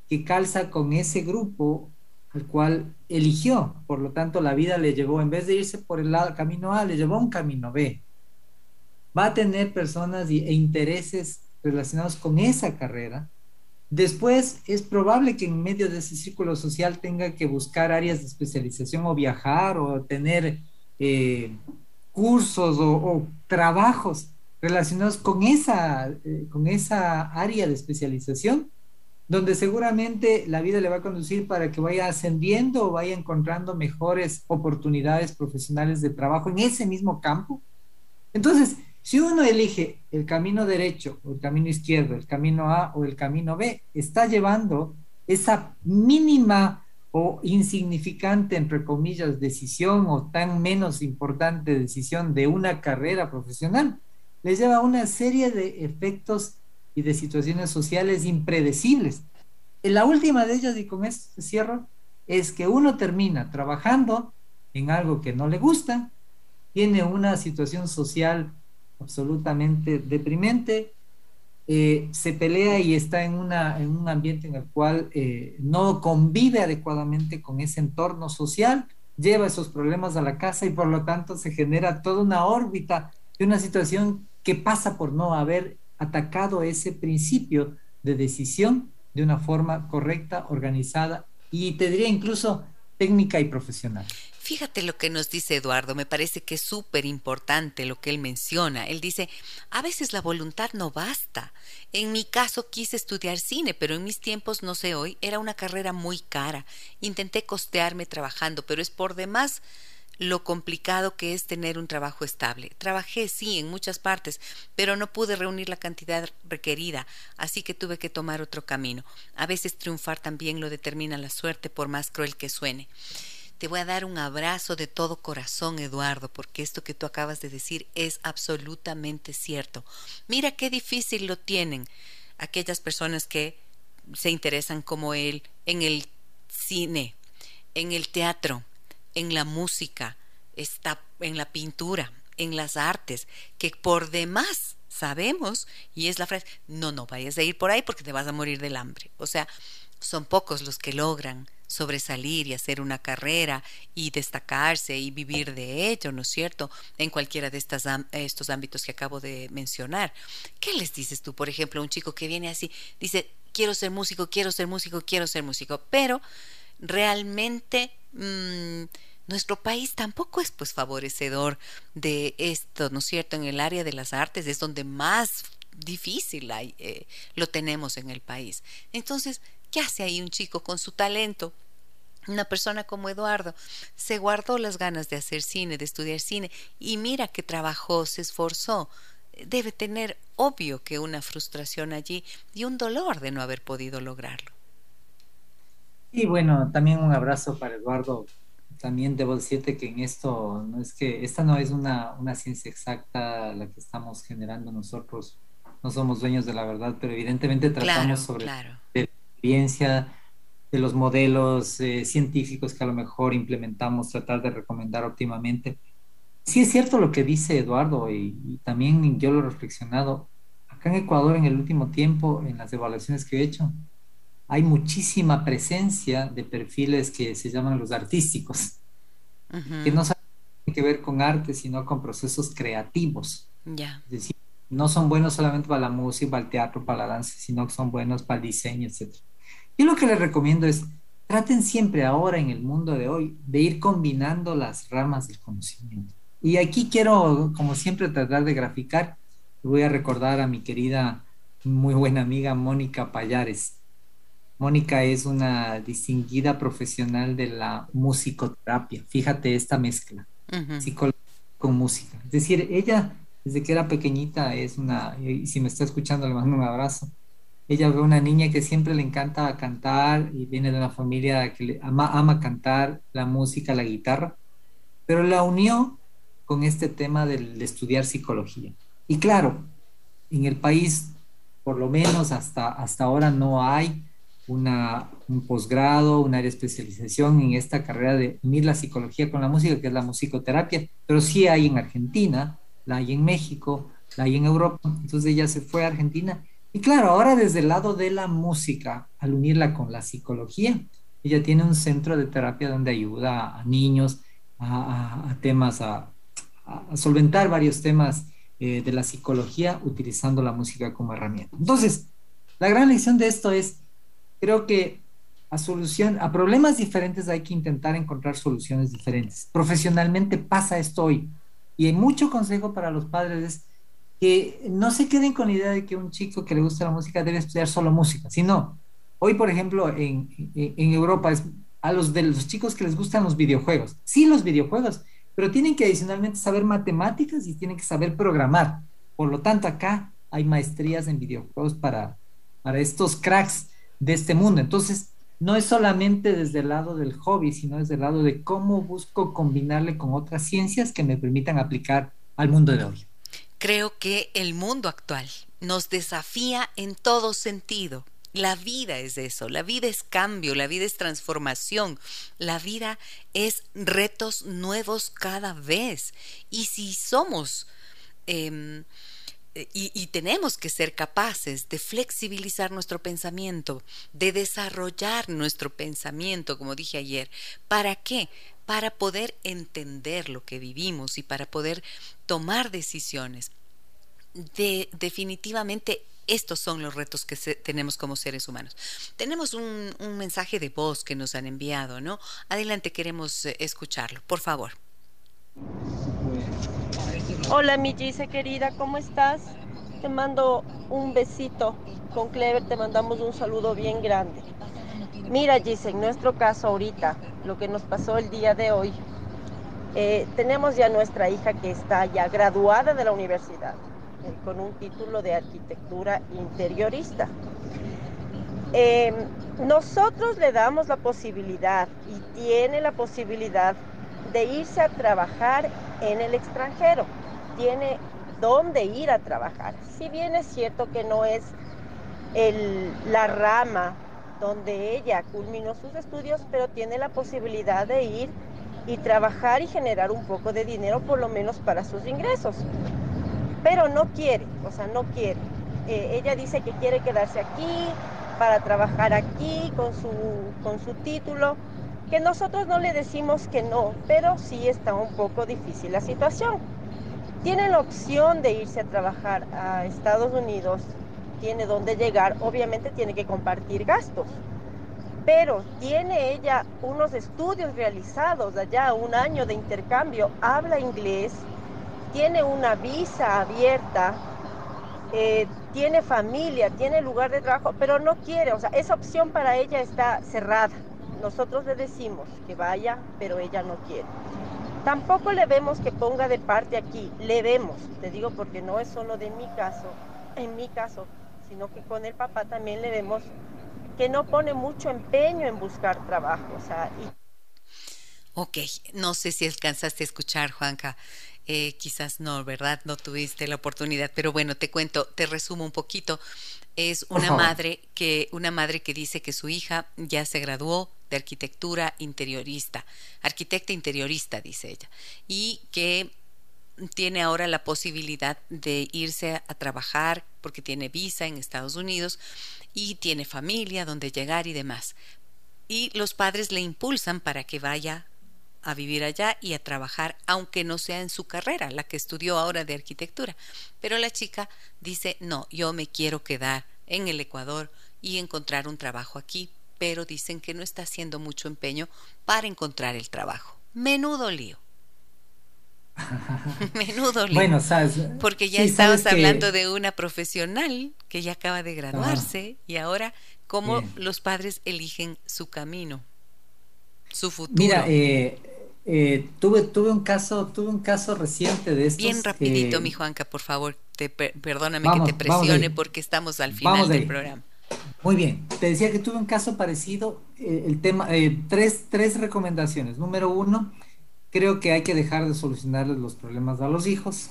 que calza con ese grupo al cual eligió. Por lo tanto, la vida le llevó, en vez de irse por el lado, camino A, le llevó a un camino B. Va a tener personas e intereses relacionados con esa carrera Después, es probable que en medio de ese círculo social tenga que buscar áreas de especialización o viajar o tener eh, cursos o, trabajos relacionados con esa, eh, con esa área de especialización, donde seguramente la vida le va a conducir para que vaya ascendiendo o vaya encontrando mejores oportunidades profesionales de trabajo en ese mismo campo. Entonces, si uno elige el camino derecho o el camino izquierdo, el camino A o el camino B, está llevando esa mínima o insignificante, entre comillas, decisión o tan menos importante decisión de una carrera profesional, les lleva a una serie de efectos y de situaciones sociales impredecibles. La última de ellas, y con esto cierro, es que uno termina trabajando en algo que no le gusta, tiene una situación social absolutamente deprimente eh, se pelea y está en, una, en un ambiente en el cual eh, no convive adecuadamente con ese entorno social, lleva esos problemas a la casa y por lo tanto se genera toda una órbita de una situación que pasa por no haber atacado ese principio de decisión de una forma correcta, organizada y te diría incluso técnica y profesional. Fíjate lo que nos dice Eduardo, me parece que es súper importante lo que él menciona. Él dice, a veces la voluntad no basta. En mi caso quise estudiar cine, pero en mis tiempos, no sé hoy, era una carrera muy cara. Intenté costearme trabajando, pero es por demás lo complicado que es tener un trabajo estable. Trabajé, sí, en muchas partes, pero no pude reunir la cantidad requerida, así que tuve que tomar otro camino. A veces triunfar también lo determina la suerte, por más cruel que suene. Te voy a dar un abrazo de todo corazón, Eduardo, porque esto que tú acabas de decir es absolutamente cierto. Mira qué difícil lo tienen aquellas personas que se interesan como él en el cine, en el teatro, en la música, está en la pintura, en las artes, que por demás sabemos, y es la frase, no, no vayas a ir por ahí porque te vas a morir del hambre. O sea, son pocos los que logran sobresalir y hacer una carrera y destacarse y vivir de ello, ¿no es cierto? En cualquiera de estas, estos ámbitos que acabo de mencionar. ¿Qué les dices tú, por ejemplo, a un chico que viene así, dice, quiero ser músico, quiero ser músico, quiero ser músico, pero realmente... Mmm, nuestro país tampoco es pues favorecedor de esto, ¿no es cierto? En el área de las artes es donde más difícil hay, eh, lo tenemos en el país. Entonces, ¿Qué hace ahí un chico con su talento? Una persona como Eduardo se guardó las ganas de hacer cine, de estudiar cine, y mira que trabajó, se esforzó. Debe tener obvio que una frustración allí y un dolor de no haber podido lograrlo. Y bueno, también un abrazo para Eduardo. También debo decirte que en esto, no es que esta no es una, una ciencia exacta la que estamos generando nosotros. No somos dueños de la verdad, pero evidentemente tratamos sobre claro de los modelos eh, científicos que a lo mejor implementamos, tratar de recomendar óptimamente. Sí es cierto lo que dice Eduardo y, también yo lo he reflexionado. Acá en Ecuador en el último tiempo, en las evaluaciones que he hecho, hay muchísima presencia de perfiles que se llaman los artísticos, que no tienen que ver con arte, sino con procesos creativos. Ya. Es decir, no son buenos solamente para la música, para el teatro, para la danza, sino que son buenos para el diseño, etc. Yo lo que les recomiendo es, traten siempre ahora en el mundo de hoy de ir combinando las ramas del conocimiento. Y aquí quiero, como siempre, tratar de graficar. Voy a recordar a mi querida, muy buena amiga Mónica Payares. Mónica es una distinguida profesional de la musicoterapia. Fíjate esta mezcla, psicología con música. Es decir, ella desde que era pequeñita es una, y si me está escuchando le mando un abrazo, ella fue una niña que siempre le encanta cantar y viene de una familia que le ama, ama cantar la música, la guitarra, pero la unió con este tema del, de estudiar psicología. Y claro, en el país, por lo menos hasta, hasta ahora, no hay una, un posgrado, una área de especialización en esta carrera de unir la psicología con la música, que es la musicoterapia, pero sí hay en Argentina, la hay en México, la hay en Europa. Entonces ella se fue a Argentina y claro, ahora desde el lado de la música, al unirla con la psicología, ella tiene un centro de terapia donde ayuda a niños a, temas, a, solventar varios temas eh, de la psicología utilizando la música como herramienta. Entonces, la gran lección de esto es, creo que a solución, a problemas diferentes hay que intentar encontrar soluciones diferentes. Profesionalmente pasa esto hoy. Y hay mucho consejo para los padres es que no se queden con la idea de que un chico que le gusta la música debe estudiar solo música, sino hoy, por ejemplo, en, en Europa es a los de los chicos que les gustan los videojuegos, sí los videojuegos, pero tienen que adicionalmente saber matemáticas y tienen que saber programar. Por lo tanto, acá hay maestrías en videojuegos para, para estos cracks de este mundo. Entonces, no es solamente desde el lado del hobby, sino desde el lado de cómo busco combinarle con otras ciencias que me permitan aplicar al mundo de hoy. Creo que el mundo actual nos desafía en todo sentido. La vida es eso, la vida es cambio, la vida es transformación, la vida es retos nuevos cada vez. Y si somos em, y, tenemos que ser capaces de flexibilizar nuestro pensamiento, de desarrollar nuestro pensamiento, como dije ayer. ¿Para qué? Para poder entender lo que vivimos y para poder tomar decisiones. De, definitivamente estos son los retos que tenemos como seres humanos. Tenemos un, un, mensaje de voz que nos han enviado, ¿no? Adelante, queremos eh, escucharlo, por favor. Hola mi Gise querida, ¿cómo estás? Te mando un besito. Con Clever te mandamos un saludo bien grande. Mira Gise, en nuestro caso ahorita, lo que nos pasó el día de hoy, eh, tenemos ya nuestra hija que está ya graduada de la universidad eh, con un título de arquitectura interiorista. Em, nosotros le damos la posibilidad y tiene la posibilidad de irse a trabajar en el extranjero tiene dónde ir a trabajar. Si bien es cierto que no es la rama donde ella culminó sus estudios, pero tiene la posibilidad de ir y trabajar y generar un poco de dinero, por lo menos para sus ingresos. Pero no quiere, o sea, no quiere. Eh, ella dice que quiere quedarse aquí para trabajar aquí con su, con su título, que nosotros no le decimos que no, pero sí está un poco difícil la situación tiene la opción de irse a trabajar a Estados Unidos, tiene dónde llegar, obviamente tiene que compartir gastos, pero tiene ella unos estudios realizados allá, un año de intercambio, habla inglés, tiene una visa abierta, eh, tiene familia, tiene lugar de trabajo, pero no quiere, o sea, esa opción para ella está cerrada. Nosotros le decimos que vaya, pero ella no quiere. Tampoco le vemos que ponga de parte aquí, le vemos, te digo porque no es solo de mi caso, en mi caso, sino que con el papá también le vemos que no pone mucho empeño en buscar trabajo. O sea, Ok, no sé si alcanzaste a escuchar, Juanca. Eh, quizás no, ¿verdad? No tuviste la oportunidad, pero bueno, te cuento, te resumo un poquito. Es una madre que una madre que dice que su hija ya se graduó, de arquitectura interiorista, arquitecta interiorista, dice ella, y que tiene ahora la posibilidad de irse a trabajar porque tiene visa en Estados Unidos y tiene familia donde llegar y demás. Y los padres le impulsan para que vaya a vivir allá y a trabajar, aunque no sea en su carrera, la que estudió ahora de arquitectura. Pero la chica dice, no, yo me quiero quedar en el Ecuador y encontrar un trabajo aquí pero dicen que no está haciendo mucho empeño para encontrar el trabajo. Menudo lío. <laughs> Menudo lío. Bueno, sabes. Porque ya estabas hablando de una profesional que ya acaba de graduarse y ahora cómo los padres eligen su camino, su futuro. Mira, eh, eh, tuve, tuve un caso, tuve un caso reciente de estos. Bien rapidito, mi Juanca, por favor. Te, perdóname que te presione porque estamos al final del programa. Muy bien, te decía que tuve un caso parecido, eh, el tema, eh, tres, tres recomendaciones. Número uno, creo que hay que dejar de solucionarles los problemas a los hijos.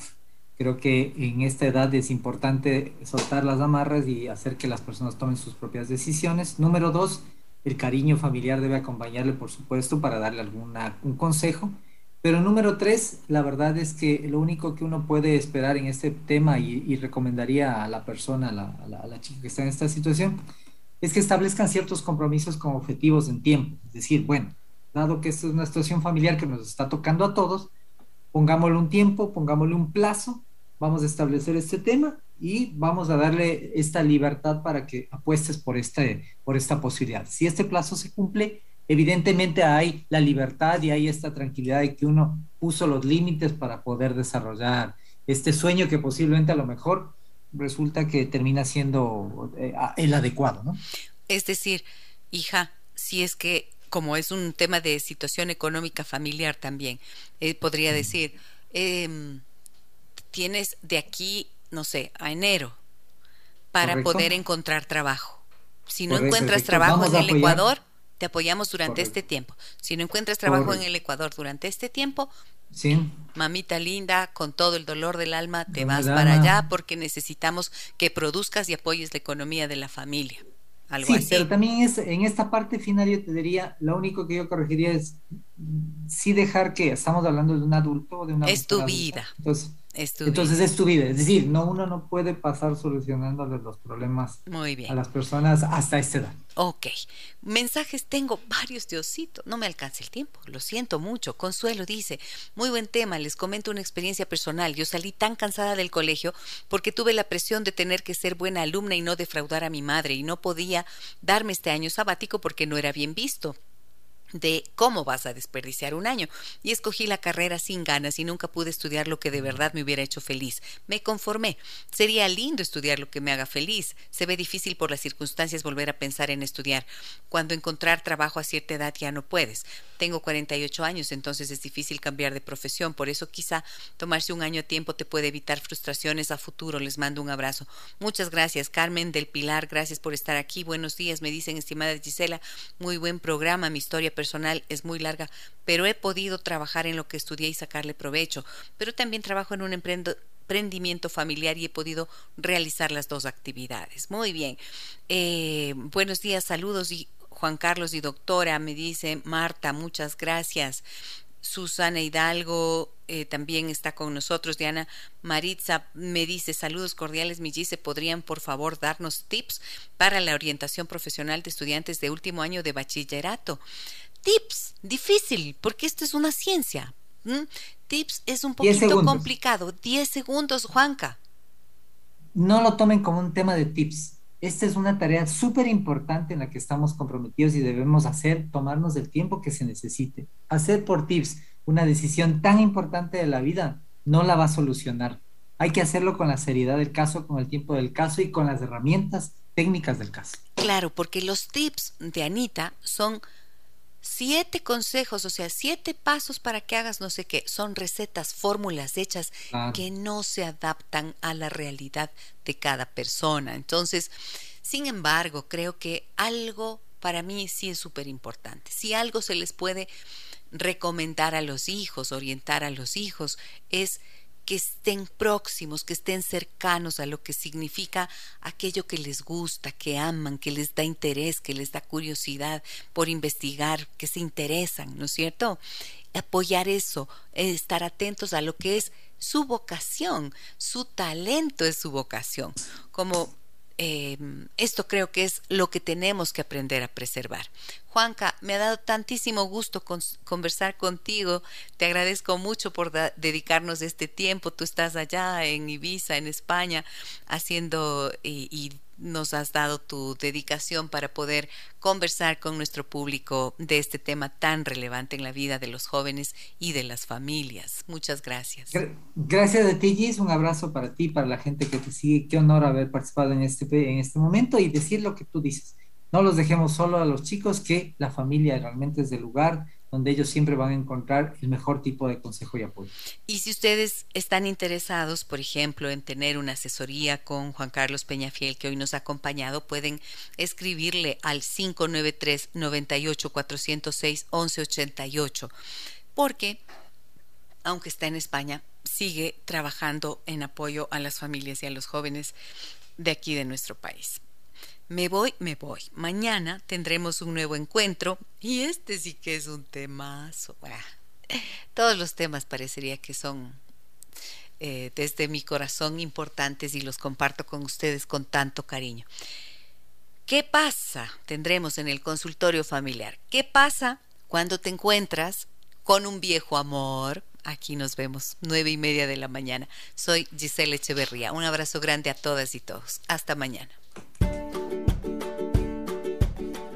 Creo que en esta edad es importante soltar las amarras y hacer que las personas tomen sus propias decisiones. Número dos, el cariño familiar debe acompañarle, por supuesto, para darle alguna, un consejo. Pero número tres, la verdad es que lo único que uno puede esperar en este tema y, recomendaría a la persona, a la, a la, chica que está en esta situación, es que establezcan ciertos compromisos con objetivos en tiempo. Es decir, bueno, dado que esta es una situación familiar que nos está tocando a todos, pongámosle un tiempo, pongámosle un plazo, vamos a establecer este tema y vamos a darle esta libertad para que apuestes por, este, por esta posibilidad. Si este plazo se cumple, evidentemente hay la libertad y hay esta tranquilidad de que uno puso los límites para poder desarrollar este sueño que posiblemente a lo mejor resulta que termina siendo eh, el adecuado, ¿no? Es decir, hija, si es que como es un tema de situación económica familiar también, eh, podría decir, em, tienes de aquí, no sé, a enero para poder encontrar trabajo. Si no encuentras trabajo en el Ecuador, te apoyamos durante este tiempo. Si no encuentras trabajo en el Ecuador durante este tiempo, sí. mamita linda, con todo el dolor del alma, te vas para allá porque necesitamos que produzcas y apoyes la economía de la familia. Algo sí, pero también es, en esta parte final yo te diría, lo único que yo corregiría es, sí dejar que estamos hablando de un adulto o de una Es tu vida. Entonces, es entonces vida. es tu vida. Es decir, no, uno no puede pasar solucionándole los problemas Muy bien. a las personas hasta esta edad. Ok. Mensajes tengo varios, Diosito. No me alcanza el tiempo. Lo siento mucho. Consuelo dice, muy buen tema. Les comento una experiencia personal. Yo salí tan cansada del colegio porque tuve la presión de tener que ser buena alumna y no defraudar a mi madre y no podía darme este año sabático porque no era bien visto de cómo vas a desperdiciar un año y escogí la carrera sin ganas y nunca pude estudiar lo que de verdad me hubiera hecho feliz. Me conformé. Sería lindo estudiar lo que me haga feliz. Se ve difícil por las circunstancias volver a pensar en estudiar. Cuando encontrar trabajo a cierta edad ya no puedes. Tengo 48 años, entonces es difícil cambiar de profesión. Por eso quizá tomarse un año a tiempo te puede evitar frustraciones a futuro. Les mando un abrazo. Muchas gracias, Carmen del Pilar. Gracias por estar aquí. Buenos días, me dicen, estimada Gisela. Muy buen programa. Mi historia personal es muy larga, pero he podido trabajar en lo que estudié y sacarle provecho. Pero también trabajo en un emprendimiento familiar y he podido realizar las dos actividades. Muy bien. Eh, buenos días, saludos y Juan Carlos y doctora, me dice Marta, muchas gracias. Susana Hidalgo eh, también está con nosotros. Diana Maritza me dice saludos cordiales, mi Gise, ¿podrían por favor darnos tips para la orientación profesional de estudiantes de último año de bachillerato? Tips, difícil, porque esto es una ciencia. ¿Mm? Tips es un poquito complicado. Diez segundos, Juanca. No lo tomen como un tema de tips. Esta es una tarea súper importante en la que estamos comprometidos y debemos hacer, tomarnos el tiempo que se necesite. Hacer por tips una decisión tan importante de la vida no la va a solucionar. Hay que hacerlo con la seriedad del caso, con el tiempo del caso y con las herramientas técnicas del caso. Claro, porque los tips de Anita son siete consejos, o sea, siete pasos para que hagas no sé qué. Son recetas, fórmulas hechas que no se adaptan a la realidad de cada persona. Entonces, sin embargo, creo que algo para mí sí es súper importante. Si algo se les puede recomendar a los hijos, orientar a los hijos, es que estén próximos, que estén cercanos a lo que significa aquello que les gusta, que aman, que les da interés, que les da curiosidad por investigar, que se interesan, ¿no es cierto? Apoyar eso, estar atentos a lo que es su vocación, su talento es su vocación. Como eh, esto creo que es lo que tenemos que aprender a preservar. Juanca, me ha dado tantísimo gusto con, conversar contigo. Te agradezco mucho por dedicarnos este tiempo. Tú estás allá en Ibiza, en España, haciendo y, y nos has dado tu dedicación para poder conversar con nuestro público de este tema tan relevante en la vida de los jóvenes y de las familias. Muchas gracias. Gracias a ti, Gis. Un abrazo para ti, para la gente que te sigue. Qué honor haber participado en este, en este momento y decir lo que tú dices. No los dejemos solo a los chicos, que la familia realmente es el lugar donde ellos siempre van a encontrar el mejor tipo de consejo y apoyo. Y si ustedes están interesados, por ejemplo, en tener una asesoría con Juan Carlos Peñafiel, que hoy nos ha acompañado, pueden escribirle al 593 98 406 1188, porque, aunque está en España, sigue trabajando en apoyo a las familias y a los jóvenes de aquí de nuestro país. Me voy, me voy. Mañana tendremos un nuevo encuentro y este sí que es un temazo. Todos los temas parecería que son eh, desde mi corazón importantes y los comparto con ustedes con tanto cariño. ¿Qué pasa? Tendremos en el consultorio familiar. ¿Qué pasa cuando te encuentras con un viejo amor? Aquí nos vemos, nueve y media de la mañana. Soy Giselle Echeverría. Un abrazo grande a todas y todos. Hasta mañana.